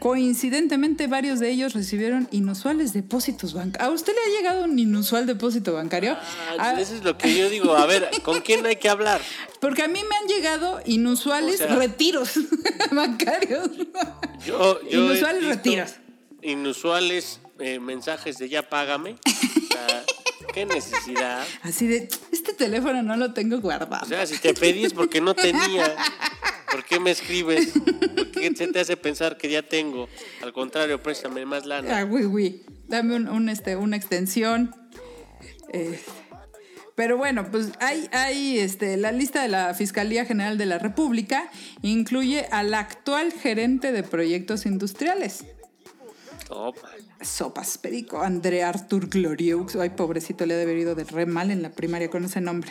Coincidentemente, varios de ellos recibieron inusuales depósitos bancarios. ¿A usted le ha llegado un inusual depósito bancario? Ah, Ah, eso es lo que yo digo. A ver, ¿con quién hay que hablar? porque a mí me han llegado inusuales O sea- retiros bancarios. Yo, yo he Inusuales retiros. Inusuales eh, mensajes de ya págame. O sea, qué necesidad. Así de, este teléfono no lo tengo guardado. O sea, si te pedí es porque no tenía. ¿Por qué me escribes? ¿Por qué se te hace pensar que ya tengo? Al contrario, préstame más lana. Ah, güey, güey. Dame un, un, este, una extensión. Eh, pero bueno, pues hay, hay este, la lista de la Fiscalía General de la República incluye al actual gerente de proyectos industriales. Toma. Sopas Perico, André Artur Glorieux. Ay, pobrecito, le ha debido de re mal en la primaria con ese nombre.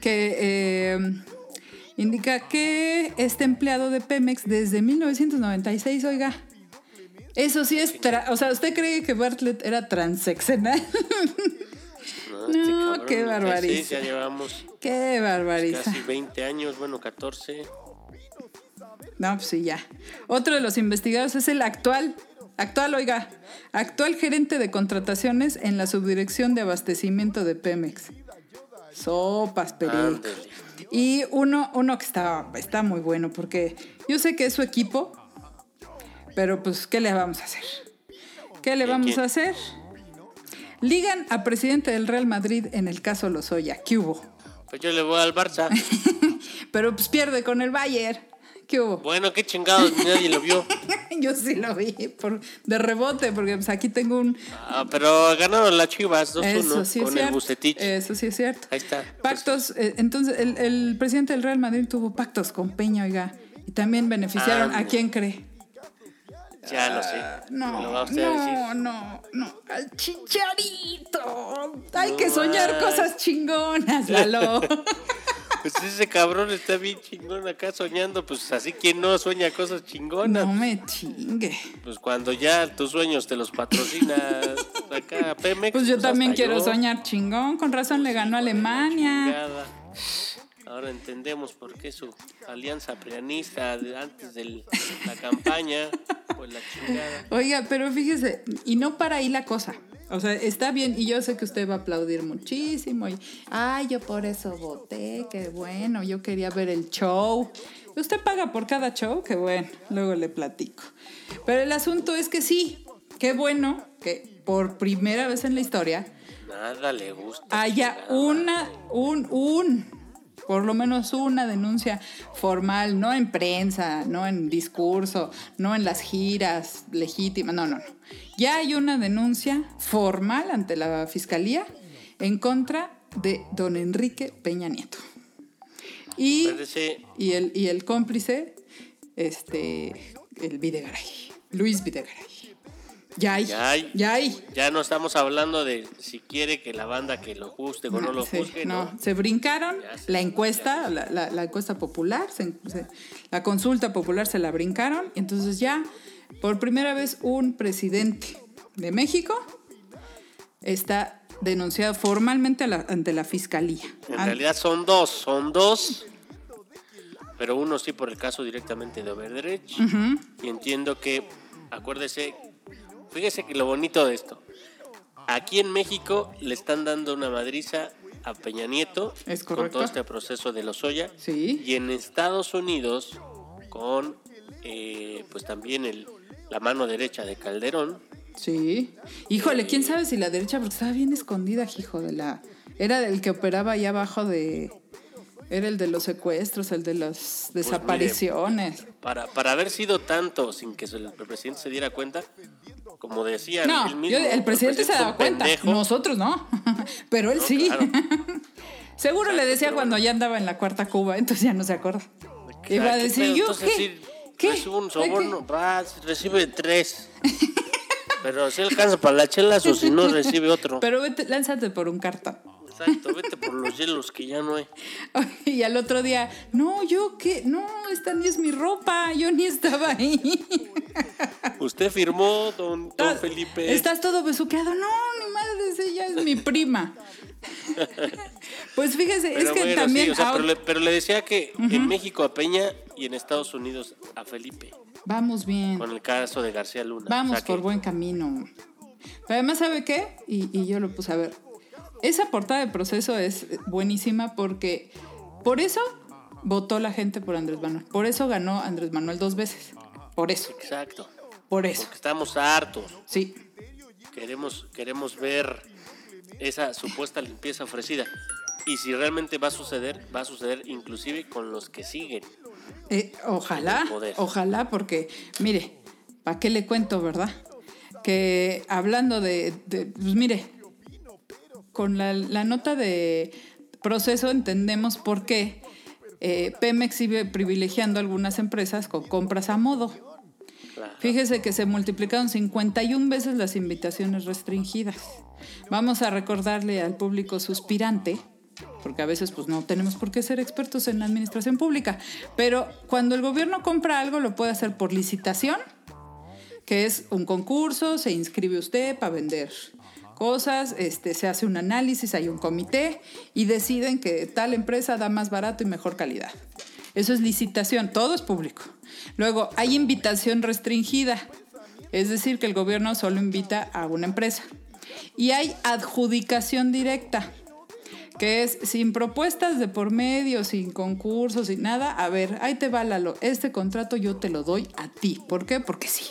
Que eh, indica que este empleado de Pemex desde 1996, oiga. Eso sí es. o sea, ¿usted cree que Bartlett era transexenal? No, este No, qué sí, barbariza. ya llevamos Qué barbariza. casi 20 años, bueno, 14. No, pues sí, ya. Otro de los investigados es el actual, actual, oiga, actual gerente de contrataciones en la subdirección de abastecimiento de Pemex. Sopas, perico. Ándele. Y uno, uno que está, está muy bueno, porque yo sé que es su equipo, pero pues, ¿qué le vamos a hacer? ¿Qué le ¿Quién, vamos a hacer? Ligan a presidente del Real Madrid en el caso Lozoya. ¿Qué hubo? Pues yo le voy al Barça. Pero pues pierde con el Bayern. ¿Qué hubo? Bueno, qué chingados, nadie lo vio. Yo sí lo vi por, de rebote, porque pues aquí tengo un... Ah, pero ganaron las Chivas 2-1 Eso sí con el. Bucetich. Eso sí es cierto. Ahí está. Pactos, eh, entonces el, el presidente del Real Madrid tuvo pactos con Peña, oiga, y también beneficiaron a Ande. quién cree. Ya lo sé. No, Me lo va usted a no, decir. no, no, al chicharito. Hay No que soñar más. cosas chingonas, Lalo. Pues ese cabrón está bien chingón acá soñando. Pues así quien no sueña cosas chingonas. no me chingue. Pues cuando ya tus sueños te los patrocina acá Pemex. Pues yo también hasta quiero yo. soñar chingón, con razón le ganó a Alemania. Ahora entendemos por qué su alianza prianista de antes de la campaña, pues la chingada. Oiga, pero fíjese, y no para ahí la cosa. O sea, está bien, y yo sé que usted va a aplaudir muchísimo. Y, ay, yo por eso voté, qué bueno, yo quería ver el show. Usted paga por cada show, qué bueno, luego le platico. Pero el asunto es que sí, qué bueno que por primera vez en la historia Nada le gusta. haya una, un, un, por lo menos una denuncia formal, no en prensa, no en discurso, no en las giras legítimas, no, no, no. Ya hay una denuncia formal ante la fiscalía en contra de don Enrique Peña Nieto. Y, el, y el cómplice, este, el Videgaray, Luis Videgaray. Ya hay, Ya hay. ya hay. Ya no estamos hablando de si quiere que la banda que lo guste o no, lo sí, juzgue, no, ¿no? se brincaron se- la encuesta, la, la- la encuesta popular, se- se- la consulta popular se la brincaron, y entonces ya por primera vez un presidente de México está denunciado formalmente la- ante la fiscalía. En realidad son dos, son dos. Pero uno sí por el caso directamente de Overdrecht. Y entiendo que, acuérdese, fíjese que lo bonito de esto. Aquí en México le están dando una madriza a Peña Nieto Es con todo este proceso de Lozoya. Sí. Y en Estados Unidos con eh, pues también el, la mano derecha de Calderón. Sí. Híjole, quién sabe si la derecha, porque estaba bien escondida, hijo de la. Era el que operaba allá abajo de. Era el de los secuestros, el de las mire, desapariciones. Para, para haber sido tanto sin que el presidente se diera cuenta, como decía No, él mismo, yo- el presidente se es daba cuenta, pendejo. nosotros no, pero él No, sí. claro. Seguro le decía cuando bueno. ya andaba en la cuarta Cuba, entonces ya no se acuerda. Iba a ¿qué decir? ¿yo Entonces, qué? sí, ¿Qué? Recibe un ¿De soborno, va, recibe tres. Pero si alcanza para las chelas o si no recibe otro. Pero vete, lánzate por un cartón. Exacto, vete por los hielos que ya no hay. Y al otro día, no, yo qué, no, esta ni es mi ropa, yo ni estaba ahí. Usted firmó, don, Felipe. Estás todo besuqueado. No, ni madre, ella es mi prima. Pues fíjese, Pero es que bueno, también sí, o sea, ahora- pero, le, pero le decía que en México a Peña y en Estados Unidos a Felipe, vamos bien. con el caso de García Luna. Vamos O sea que- por buen camino. Pero además, ¿sabe qué? Y, y yo lo puse a ver. Esa portada de proceso es buenísima porque por eso votó la gente por Andrés Manuel. Por eso ganó Andrés Manuel dos veces. Por eso. Exacto. Por eso. Porque estamos hartos. Sí. Queremos, queremos ver esa supuesta limpieza ofrecida. Y si realmente va a suceder, va a suceder inclusive con los que siguen. Eh, ojalá, ojalá, porque, mire, ¿para qué le cuento, verdad? Que hablando de, de- pues mire, con la, la nota de proceso entendemos por qué eh, Pemex sigue privilegiando a algunas empresas con compras a modo. Fíjese que se multiplicaron 51 veces las invitaciones restringidas. Vamos a recordarle al público suspirante, porque a veces pues no tenemos por qué ser expertos en la administración pública, pero cuando el gobierno compra algo lo puede hacer por licitación, que es un concurso, se inscribe usted para vender cosas, este, se hace un análisis, hay un comité y deciden que tal empresa da más barato y mejor calidad. Eso es licitación, todo es público. Luego, hay invitación restringida, es decir, que el gobierno solo invita a una empresa. Y hay adjudicación directa, que es sin propuestas de por medio, sin concursos, sin nada. A ver, ahí te va Lalo, este contrato yo te lo doy a ti. ¿Por qué? Porque sí.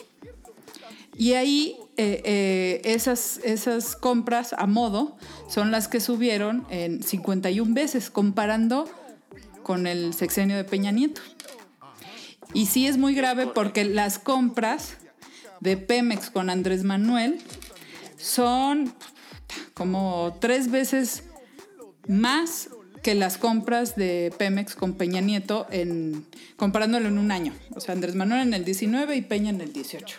Y ahí eh, eh, esas, esas compras a modo son las que subieron en 51 veces, comparando con el sexenio de Peña Nieto. Y sí es muy grave porque las compras de Pemex con Andrés Manuel son como tres veces más que las compras de Pemex con Peña Nieto en comparándolo en un año. O sea, Andrés Manuel en el 19 y Peña en el 18.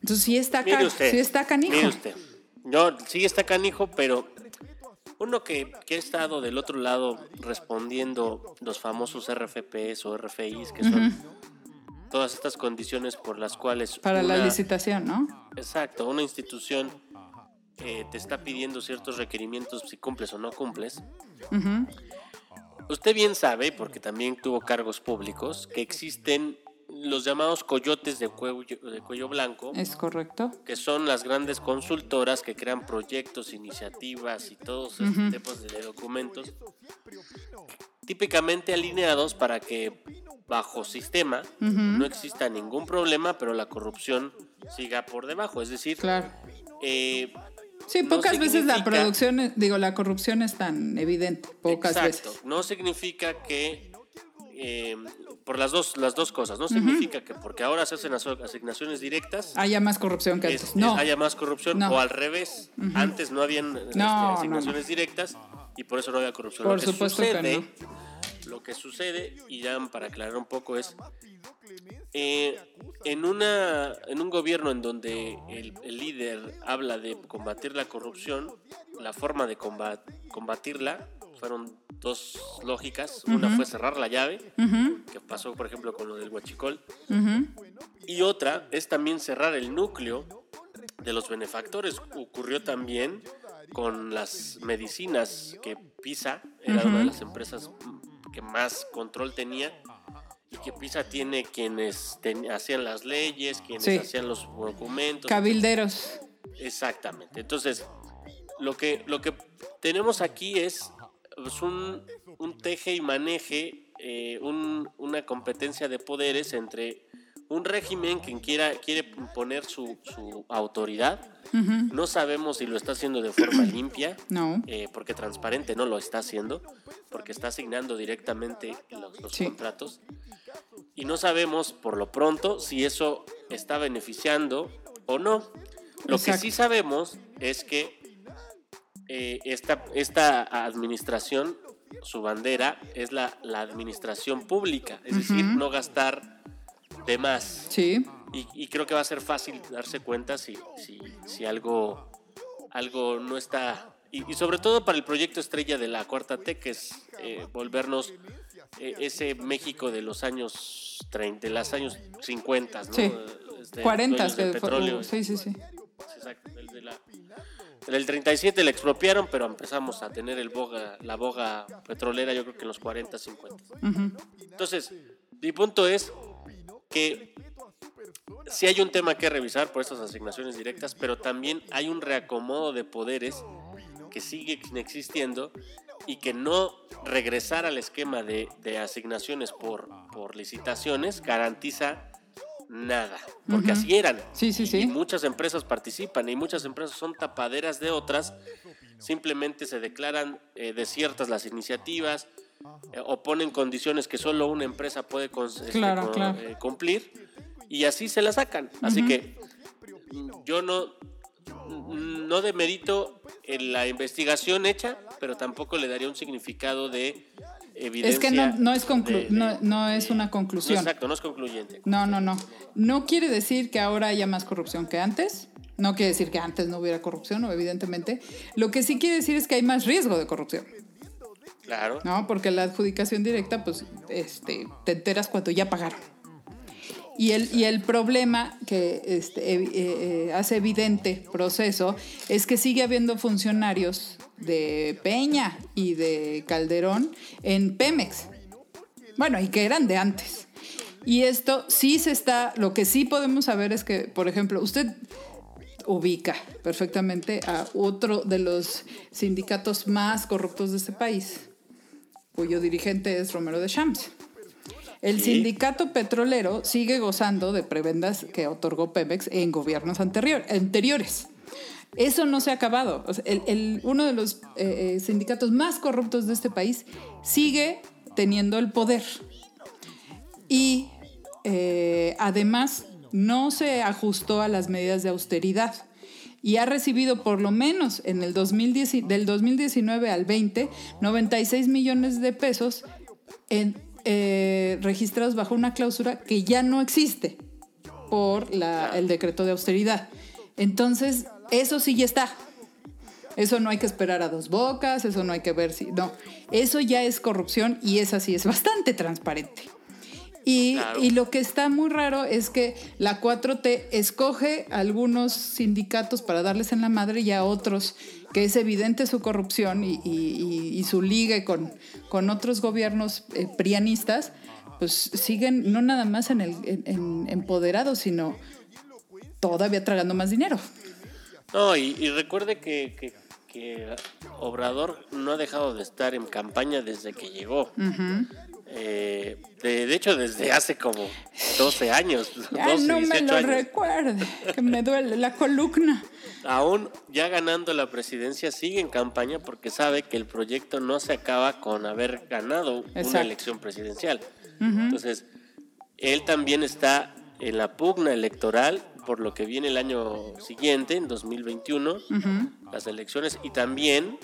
Entonces sí está, Mire usted. sí está canijo. Mire usted. No, sí está canijo, pero uno que, que ha estado del otro lado respondiendo los famosos RFPs o RFIs, que son todas estas condiciones por las cuales. Para la licitación, ¿no? Exacto, una institución eh, te está pidiendo ciertos requerimientos si cumples o no cumples. Usted bien sabe, porque también tuvo cargos públicos, que existen los llamados coyotes de cuello, de cuello blanco, Es correcto. que son las grandes consultoras que crean proyectos, iniciativas y todos esos tipos de documentos, típicamente alineados para que bajo sistema no exista ningún problema, pero la corrupción siga por debajo. Es decir, Claro. eh, Sí, no pocas veces la producción, digo, la corrupción es tan evidente. Pocas Exacto. veces. No significa que eh, por las dos las dos cosas. No significa que porque ahora se hacen asignaciones directas Haya más corrupción que es- antes. es- No. haya más corrupción No. o al revés. Antes no habían este, no, asignaciones directas y por eso no había corrupción. Por lo que supuesto sucede. Lo que sucede, y ya para aclarar un poco, es eh, en, una, en un gobierno en donde el, el líder habla de combatir la corrupción, la forma de combat- combatirla fueron dos lógicas. Una fue cerrar la llave, que pasó por ejemplo con lo del huachicol, y otra es también cerrar el núcleo de los benefactores. Ocurrió también con las medicinas que PISA era una de las empresas que más control tenía y que PISA tiene quienes ten- hacían las leyes, quienes Sí. hacían los documentos. Cabilderos. Exactamente. Entonces, lo que, lo que tenemos aquí es pues, un, un teje y maneje, eh, un- una competencia de poderes entre un régimen que quiera, quiere imponer su, su autoridad. No sabemos si lo está haciendo de forma limpia, No. eh, porque transparente no lo está haciendo, porque está asignando directamente los, los Sí. contratos. Y no sabemos por lo pronto si eso está beneficiando o no. Lo que sí sabemos es que eh, esta, esta administración, su bandera es la, la administración pública, es decir, no gastar de más. Sí. Y, y creo que va a ser fácil darse cuenta si, si, si algo, algo no está... Y, y sobre todo para el proyecto estrella de la Cuarta T, que es eh, volvernos eh, ese México de los años 30, de los años 50, ¿no? Sí. Este, 40 dueños del petróleo. Sí, sí, sí. Exacto, el de la... En el 37 le expropiaron, pero empezamos a tener el boga, la boga petrolera yo creo que en los 40, 50. Ujú. Entonces, mi punto es que sí hay un tema que revisar por estas asignaciones directas, pero también hay un reacomodo de poderes que sigue existiendo y que no regresar al esquema de, de asignaciones por, por licitaciones garantiza nada, porque así eran. Sí, sí, Y muchas empresas participan y muchas empresas son tapaderas de otras simplemente se declaran eh, desiertas las iniciativas eh, o ponen condiciones que solo una empresa puede este, Claro, eh, cumplir y así se la sacan. Así que mm, yo no, no demerito en la investigación hecha, pero tampoco le daría un significado de evidencia. Es que no, no es conclu- de- de- no, no es una conclusión. exacto, no es concluyente. No, no, no. No quiere decir que ahora haya más corrupción que antes. No quiere decir que antes no hubiera corrupción, o evidentemente. Lo que sí quiere decir es que hay más riesgo de corrupción, Claro. ¿no? Porque la adjudicación directa, pues, este, te enteras cuando ya pagaron. Y el, y el problema que este, eh, eh, hace evidente proceso es que sigue habiendo funcionarios de Peña y de Calderón en Pemex. Bueno, y que eran de antes. Y esto sí se está, lo que sí podemos saber es que, por ejemplo, usted ubica perfectamente a otro de los sindicatos más corruptos de este país, cuyo dirigente es Romero de Champs. El Sí. sindicato petrolero sigue gozando de prebendas que otorgó Pemex en gobiernos anterior- anteriores. Eso no se ha acabado. El- el- uno de los eh, eh, sindicatos más corruptos de este país sigue teniendo el poder. Y eh, además no se ajustó a las medidas de austeridad y ha recibido por lo menos en el 2010, y- del 2019 al 20 96 millones de pesos en, registrados bajo una cláusula que ya no existe por el decreto de austeridad. Entonces, eso sí ya está. Eso no hay que esperar a dos bocas, eso no hay que ver si... No, eso ya es corrupción y esa sí es bastante transparente. Y, Claro. y lo que está muy raro es que la 4T escoge algunos sindicatos para darles en la madre y a otros que es evidente su corrupción y, y- y- y su ligue con, con otros gobiernos eh, prianistas, pues siguen no nada más en el en- en- empoderados, sino todavía tragando más dinero. No, y, y recuerde que, que- que Obrador no ha dejado de estar en campaña desde que llegó. Eh, de, de hecho, desde hace como 12 años. Ya 12, no me 18 lo años. recuerde, que me duele la columna. Aún ya ganando la presidencia, sigue en campaña porque sabe que el proyecto no se acaba con haber ganado una elección presidencial. Entonces, él también está en la pugna electoral por lo que viene el año siguiente, en 2021, las elecciones, y también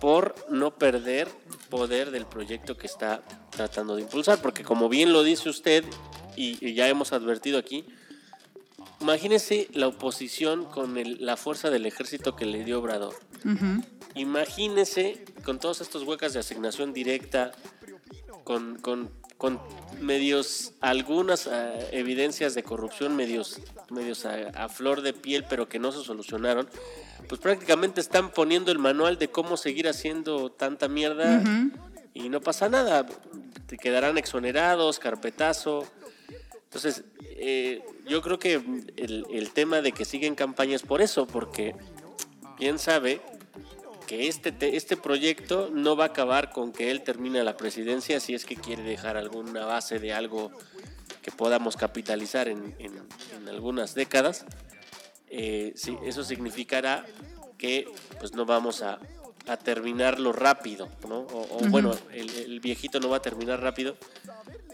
por no perder poder del proyecto que está tratando de impulsar, porque como bien lo dice usted, y, y ya hemos advertido aquí, imagínese la oposición con el- la fuerza del ejército que le dio Obrador. Imagínese con todos estos huecas de asignación directa, con, con- con medios, algunas ah, evidencias de corrupción, medios, medios a, a flor de piel, pero que no se solucionaron, pues prácticamente están poniendo el manual de cómo seguir haciendo tanta mierda y no pasa nada. Te quedarán exonerados, carpetazo. Entonces, eh, yo creo que el, el tema de que siguen campañas por eso, porque bien sabe que este, te- este proyecto no va a acabar con que él termine la presidencia si es que quiere dejar alguna base de algo que podamos capitalizar en, en- en algunas décadas. Eh, sí, eso significará que pues no vamos a, a terminarlo rápido, ¿no? O, o, bueno, el, el viejito no va a terminar rápido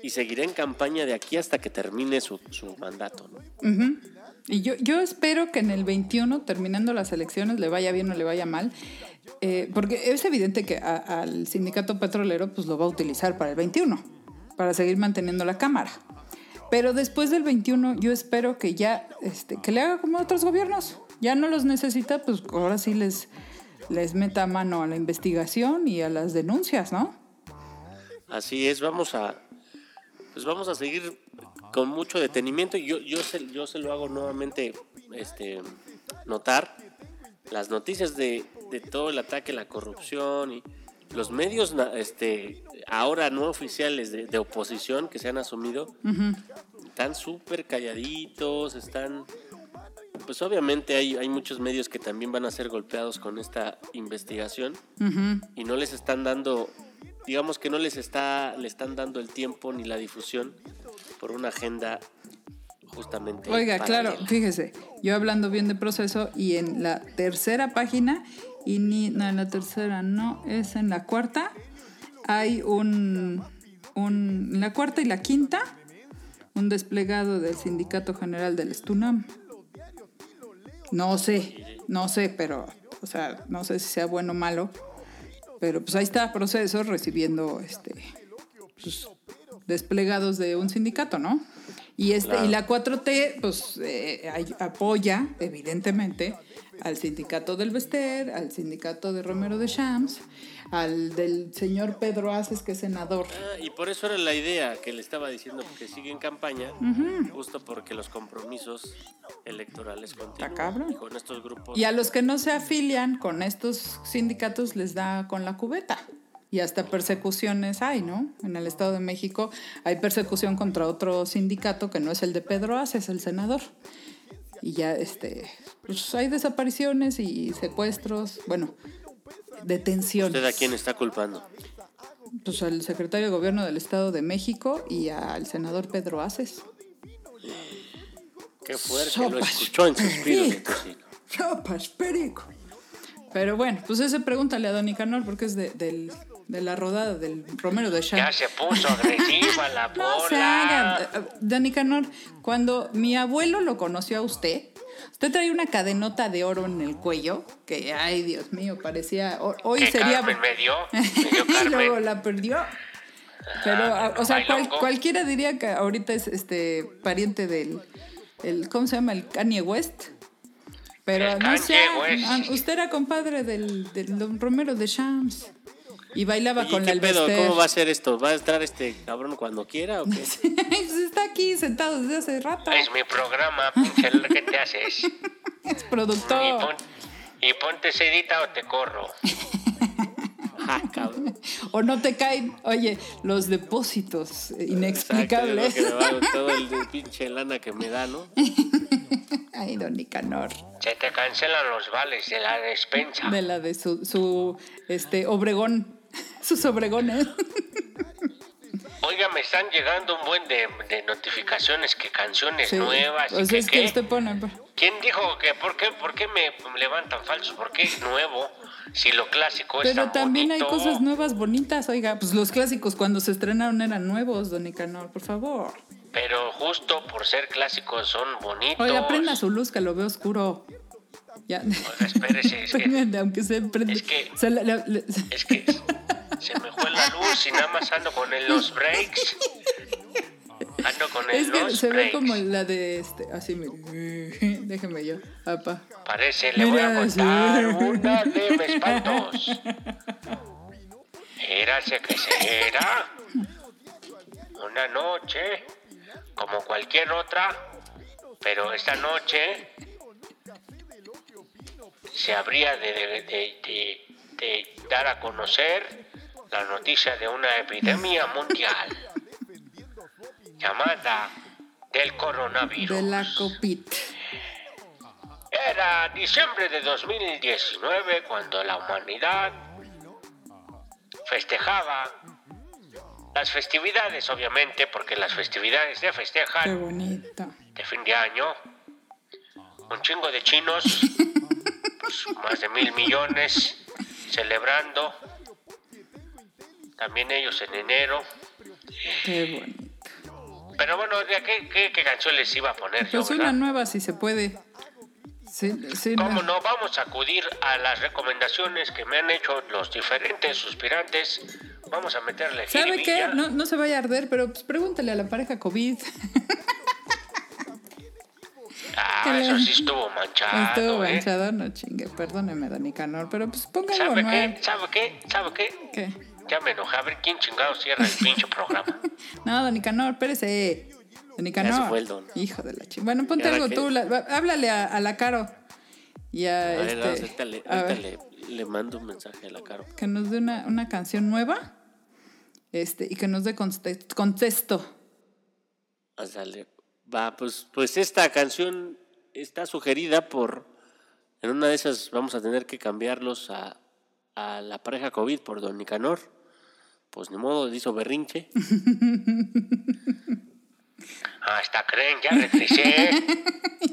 y seguirá en campaña de aquí hasta que termine su, su mandato. Y yo, yo espero que en el 21, terminando las elecciones, le vaya bien o le vaya mal, eh, porque es evidente que al sindicato petrolero pues lo va a utilizar para el 21, para seguir manteniendo la Cámara. Pero después del 21 yo espero que ya, este, que le haga como otros gobiernos. Ya no los necesita, pues ahora sí les, les meta mano a la investigación y a las denuncias, ¿no? Así es, vamos a pues vamos a seguir con mucho detenimiento yo yo se, yo se lo hago nuevamente este notar las noticias de, de todo el ataque a la corrupción y los medios este ahora no oficiales de, de oposición que se han asumido están súper calladitos, están pues obviamente hay, hay muchos medios que también van a ser golpeados con esta investigación y no les están dando, digamos que no les está, le están dando el tiempo ni la difusión por una agenda justamente. Oiga, claro, fíjese, yo hablando bien de proceso y en la tercera página Y ni, no, en la tercera no, es en la cuarta. Hay un, un, en la cuarta y la quinta, un desplegado del Sindicato General del Estunam. No sé, no sé, pero, o sea, no sé si sea bueno o malo. Pero pues ahí está proceso recibiendo este pues, desplegados de un sindicato, ¿no? Y, este, Claro. y la 4T, pues, eh, apoya, evidentemente, al sindicato del Vester, al sindicato de Romero de Shams, al del señor Pedro Aces, que es senador. Ah, y por eso era la idea que le estaba diciendo que sigue en campaña, justo porque los compromisos electorales continúan. cabrón. Y con estos grupos. Y a los que no se afilian con estos sindicatos les da con la cubeta. Y hasta persecuciones hay, ¿no? En el Estado de México hay persecución contra otro sindicato que no es el de Pedro Aces, el senador. Y ya, este, pues hay desapariciones y secuestros, bueno, detenciones. ¿Usted a quién está culpando? Pues al secretario de Gobierno del Estado de México y al senador Pedro Aces. Qué fuerte, Sopas lo escuchó en suspiros de tocino. Sopas, perico. Pero bueno, pues ese pregúntale a Don Nicanor porque es de, del- de la rodada del Romero de Sham. Ya se puso agresiva la No se bola. hagan. Don Nicanor, cuando mi abuelo lo conoció a usted, usted traía una cadenota de oro en el cuello que, ay, Dios mío, parecía... ho- Hoy Que sería... Carmen me dio, me dio y luego la perdió. Pero, a- o sea, cual- cualquiera diría que ahorita es este pariente del, el, ¿cómo se llama? El Kanye West. Pero El no sé, ah, usted era compadre del, del don Romero de Shams y bailaba Oye, con la ¿qué pedo? Elvester. ¿Cómo va a ser esto? ¿Va a estar este cabrón cuando quiera o qué? Pues está aquí sentado desde hace rato. Es mi programa, pinche, ¿qué te haces? Es Y, productor. pon- y ponte sedita o te corro. Ah. O no te caen, oye, los depósitos Exacto, inexplicables. yo creo que me todo el de pinche lana que me da, ¿no? Ay, don Nicanor. Se te cancelan los vales de la despensa. De la de su, su este, Obregón. Sus Obregones. Oiga, me están llegando un buen de, de notificaciones que canciones Sí. nuevas. O sea, que, es que pone. pues, ¿Quién dijo que por qué, por qué me levantan falsos? ¿Por qué es nuevo? Si lo clásico es Pero tan también hay cosas nuevas bonitas, oiga. Pues los clásicos cuando se estrenaron eran nuevos, don Nicanor, por favor. Pero justo por ser clásicos son bonitos. Oiga, prenda su luz que lo veo oscuro. Ya. Oiga, espérese, es que, aunque se prende. es que- se es y nada más ando con el- los breaks. Ando con el es que los se ve breaks. como la de este. Así, mire. Déjeme yo. Apa. Parece, le voy a Mira, contar sí. una de mis espantos. Érase que se era una noche como cualquier otra, pero esta noche se habría de- de- de- de dar a conocer la noticia de una epidemia mundial llamada del coronavirus. De la copit. Era diciembre de 2019 cuando la humanidad festejaba las festividades, obviamente, porque las festividades se Qué festejan bonito. de fin de año. Un chingo de chinos, pues, más de mil millones, celebrando. También ellos en enero. Qué bonito. Pero bueno, ¿de qué, qué, qué canción les iba a poner yo, Pues una verdad? nueva si se puede. Sí, sí, ¿Cómo no. Vamos a acudir a las recomendaciones que me han hecho los diferentes suspirantes. Vamos a meterle ¿Sabe qué? No, no se vaya a arder, pero pues pregúntale a la pareja COVID. Ah, que eso sí estuvo manchado, Estuvo ¿eh? manchado, no chingue, perdóneme, Dani Canor, pero pues ponga algo ¿Sabe qué? ¿Sabe qué? ¿Sabe qué? ¿Qué? Ya me enojé. A ver quién chingado cierra el pinche programa. No, Don Nicanor, espérese. Don Nicanor. Fue el don. Hijo de la chingada. Bueno, ponte ¿Y ahora algo tú. la- háblale a, a la Caro. Y a, A ver, este, ahorita, le, ahorita le- le mando un mensaje a la Caro. que nos dé una, una canción nueva. Este, y que nos dé conte- contexto. Le- Va, pues, pues esta canción está sugerida por. En una de esas vamos a tener que cambiarlos a, a la pareja COVID por Don Nicanor. Pues ni modo, hizo berrinche. Hasta creen, ya regresé.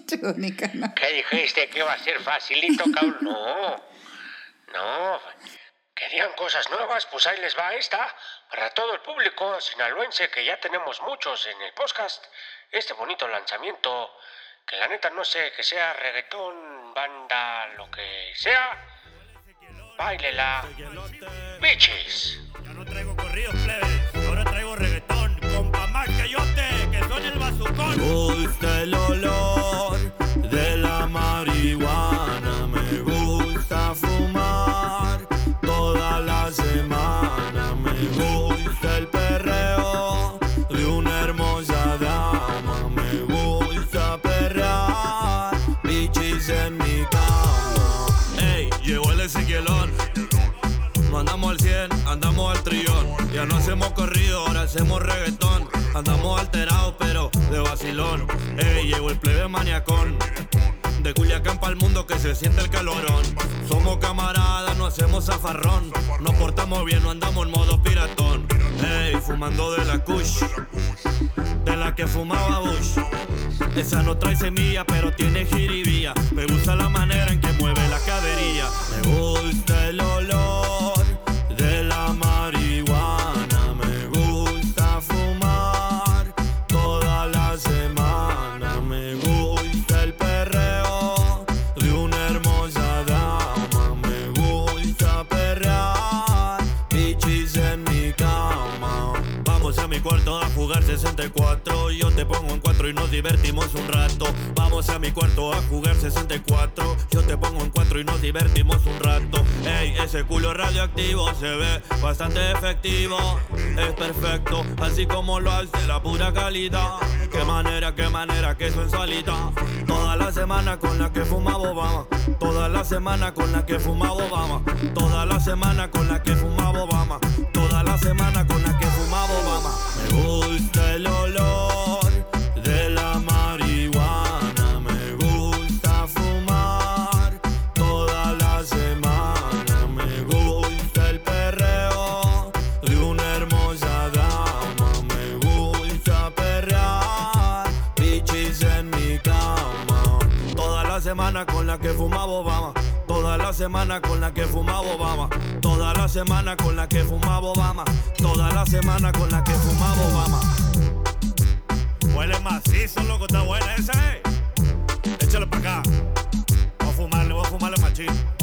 ¿Qué dijiste? ¿Que iba a ser facilito, cabrón? No. No, querían cosas nuevas, pues ahí les va esta. Para todo el público sinaloense, que ya tenemos muchos en el podcast, este bonito lanzamiento, que la neta no sé, que sea reggaetón, banda, lo que sea. Bailela. Bitches. No traigo corridos plebes, ahora traigo reggaetón. Compa más que son el bazucón. Gusta el olor No hacemos corrido, ahora hacemos reggaetón. Andamos alterados, pero de vacilón. Ey, llegó el plebe maniacón. De Culiacán para el mundo que se siente el calorón. Somos camaradas, no hacemos zafarrón. Nos portamos bien, no andamos en modo piratón. Ey, fumando de la kush. De la que fumaba Bush. Esa no trae semilla, pero tiene jiribía. Me gusta la manera en que mueve la caderilla. A mi cuarto a jugar 64. Yo te pongo en cuatro y nos divertimos un rato. Ey, ese culo radioactivo se ve bastante efectivo. Es perfecto, así como lo hace la pura calidad. Qué manera, qué manera, qué sensualidad. Toda la semana con la que fuma Obama. Toda la semana con la que fuma Obama. Toda la semana con la que fuma Obama. Toda la semana con la que fuma Obama. Me gusta el olor Obama. Toda la semana con la que fumaba Obama. Toda la semana con la que fumaba Obama. Toda la semana con la que fumaba Obama. Huele macizo, loco, está buena esa, eh. Échalo para acá. Voy a fumarle, voy a fumarle machín.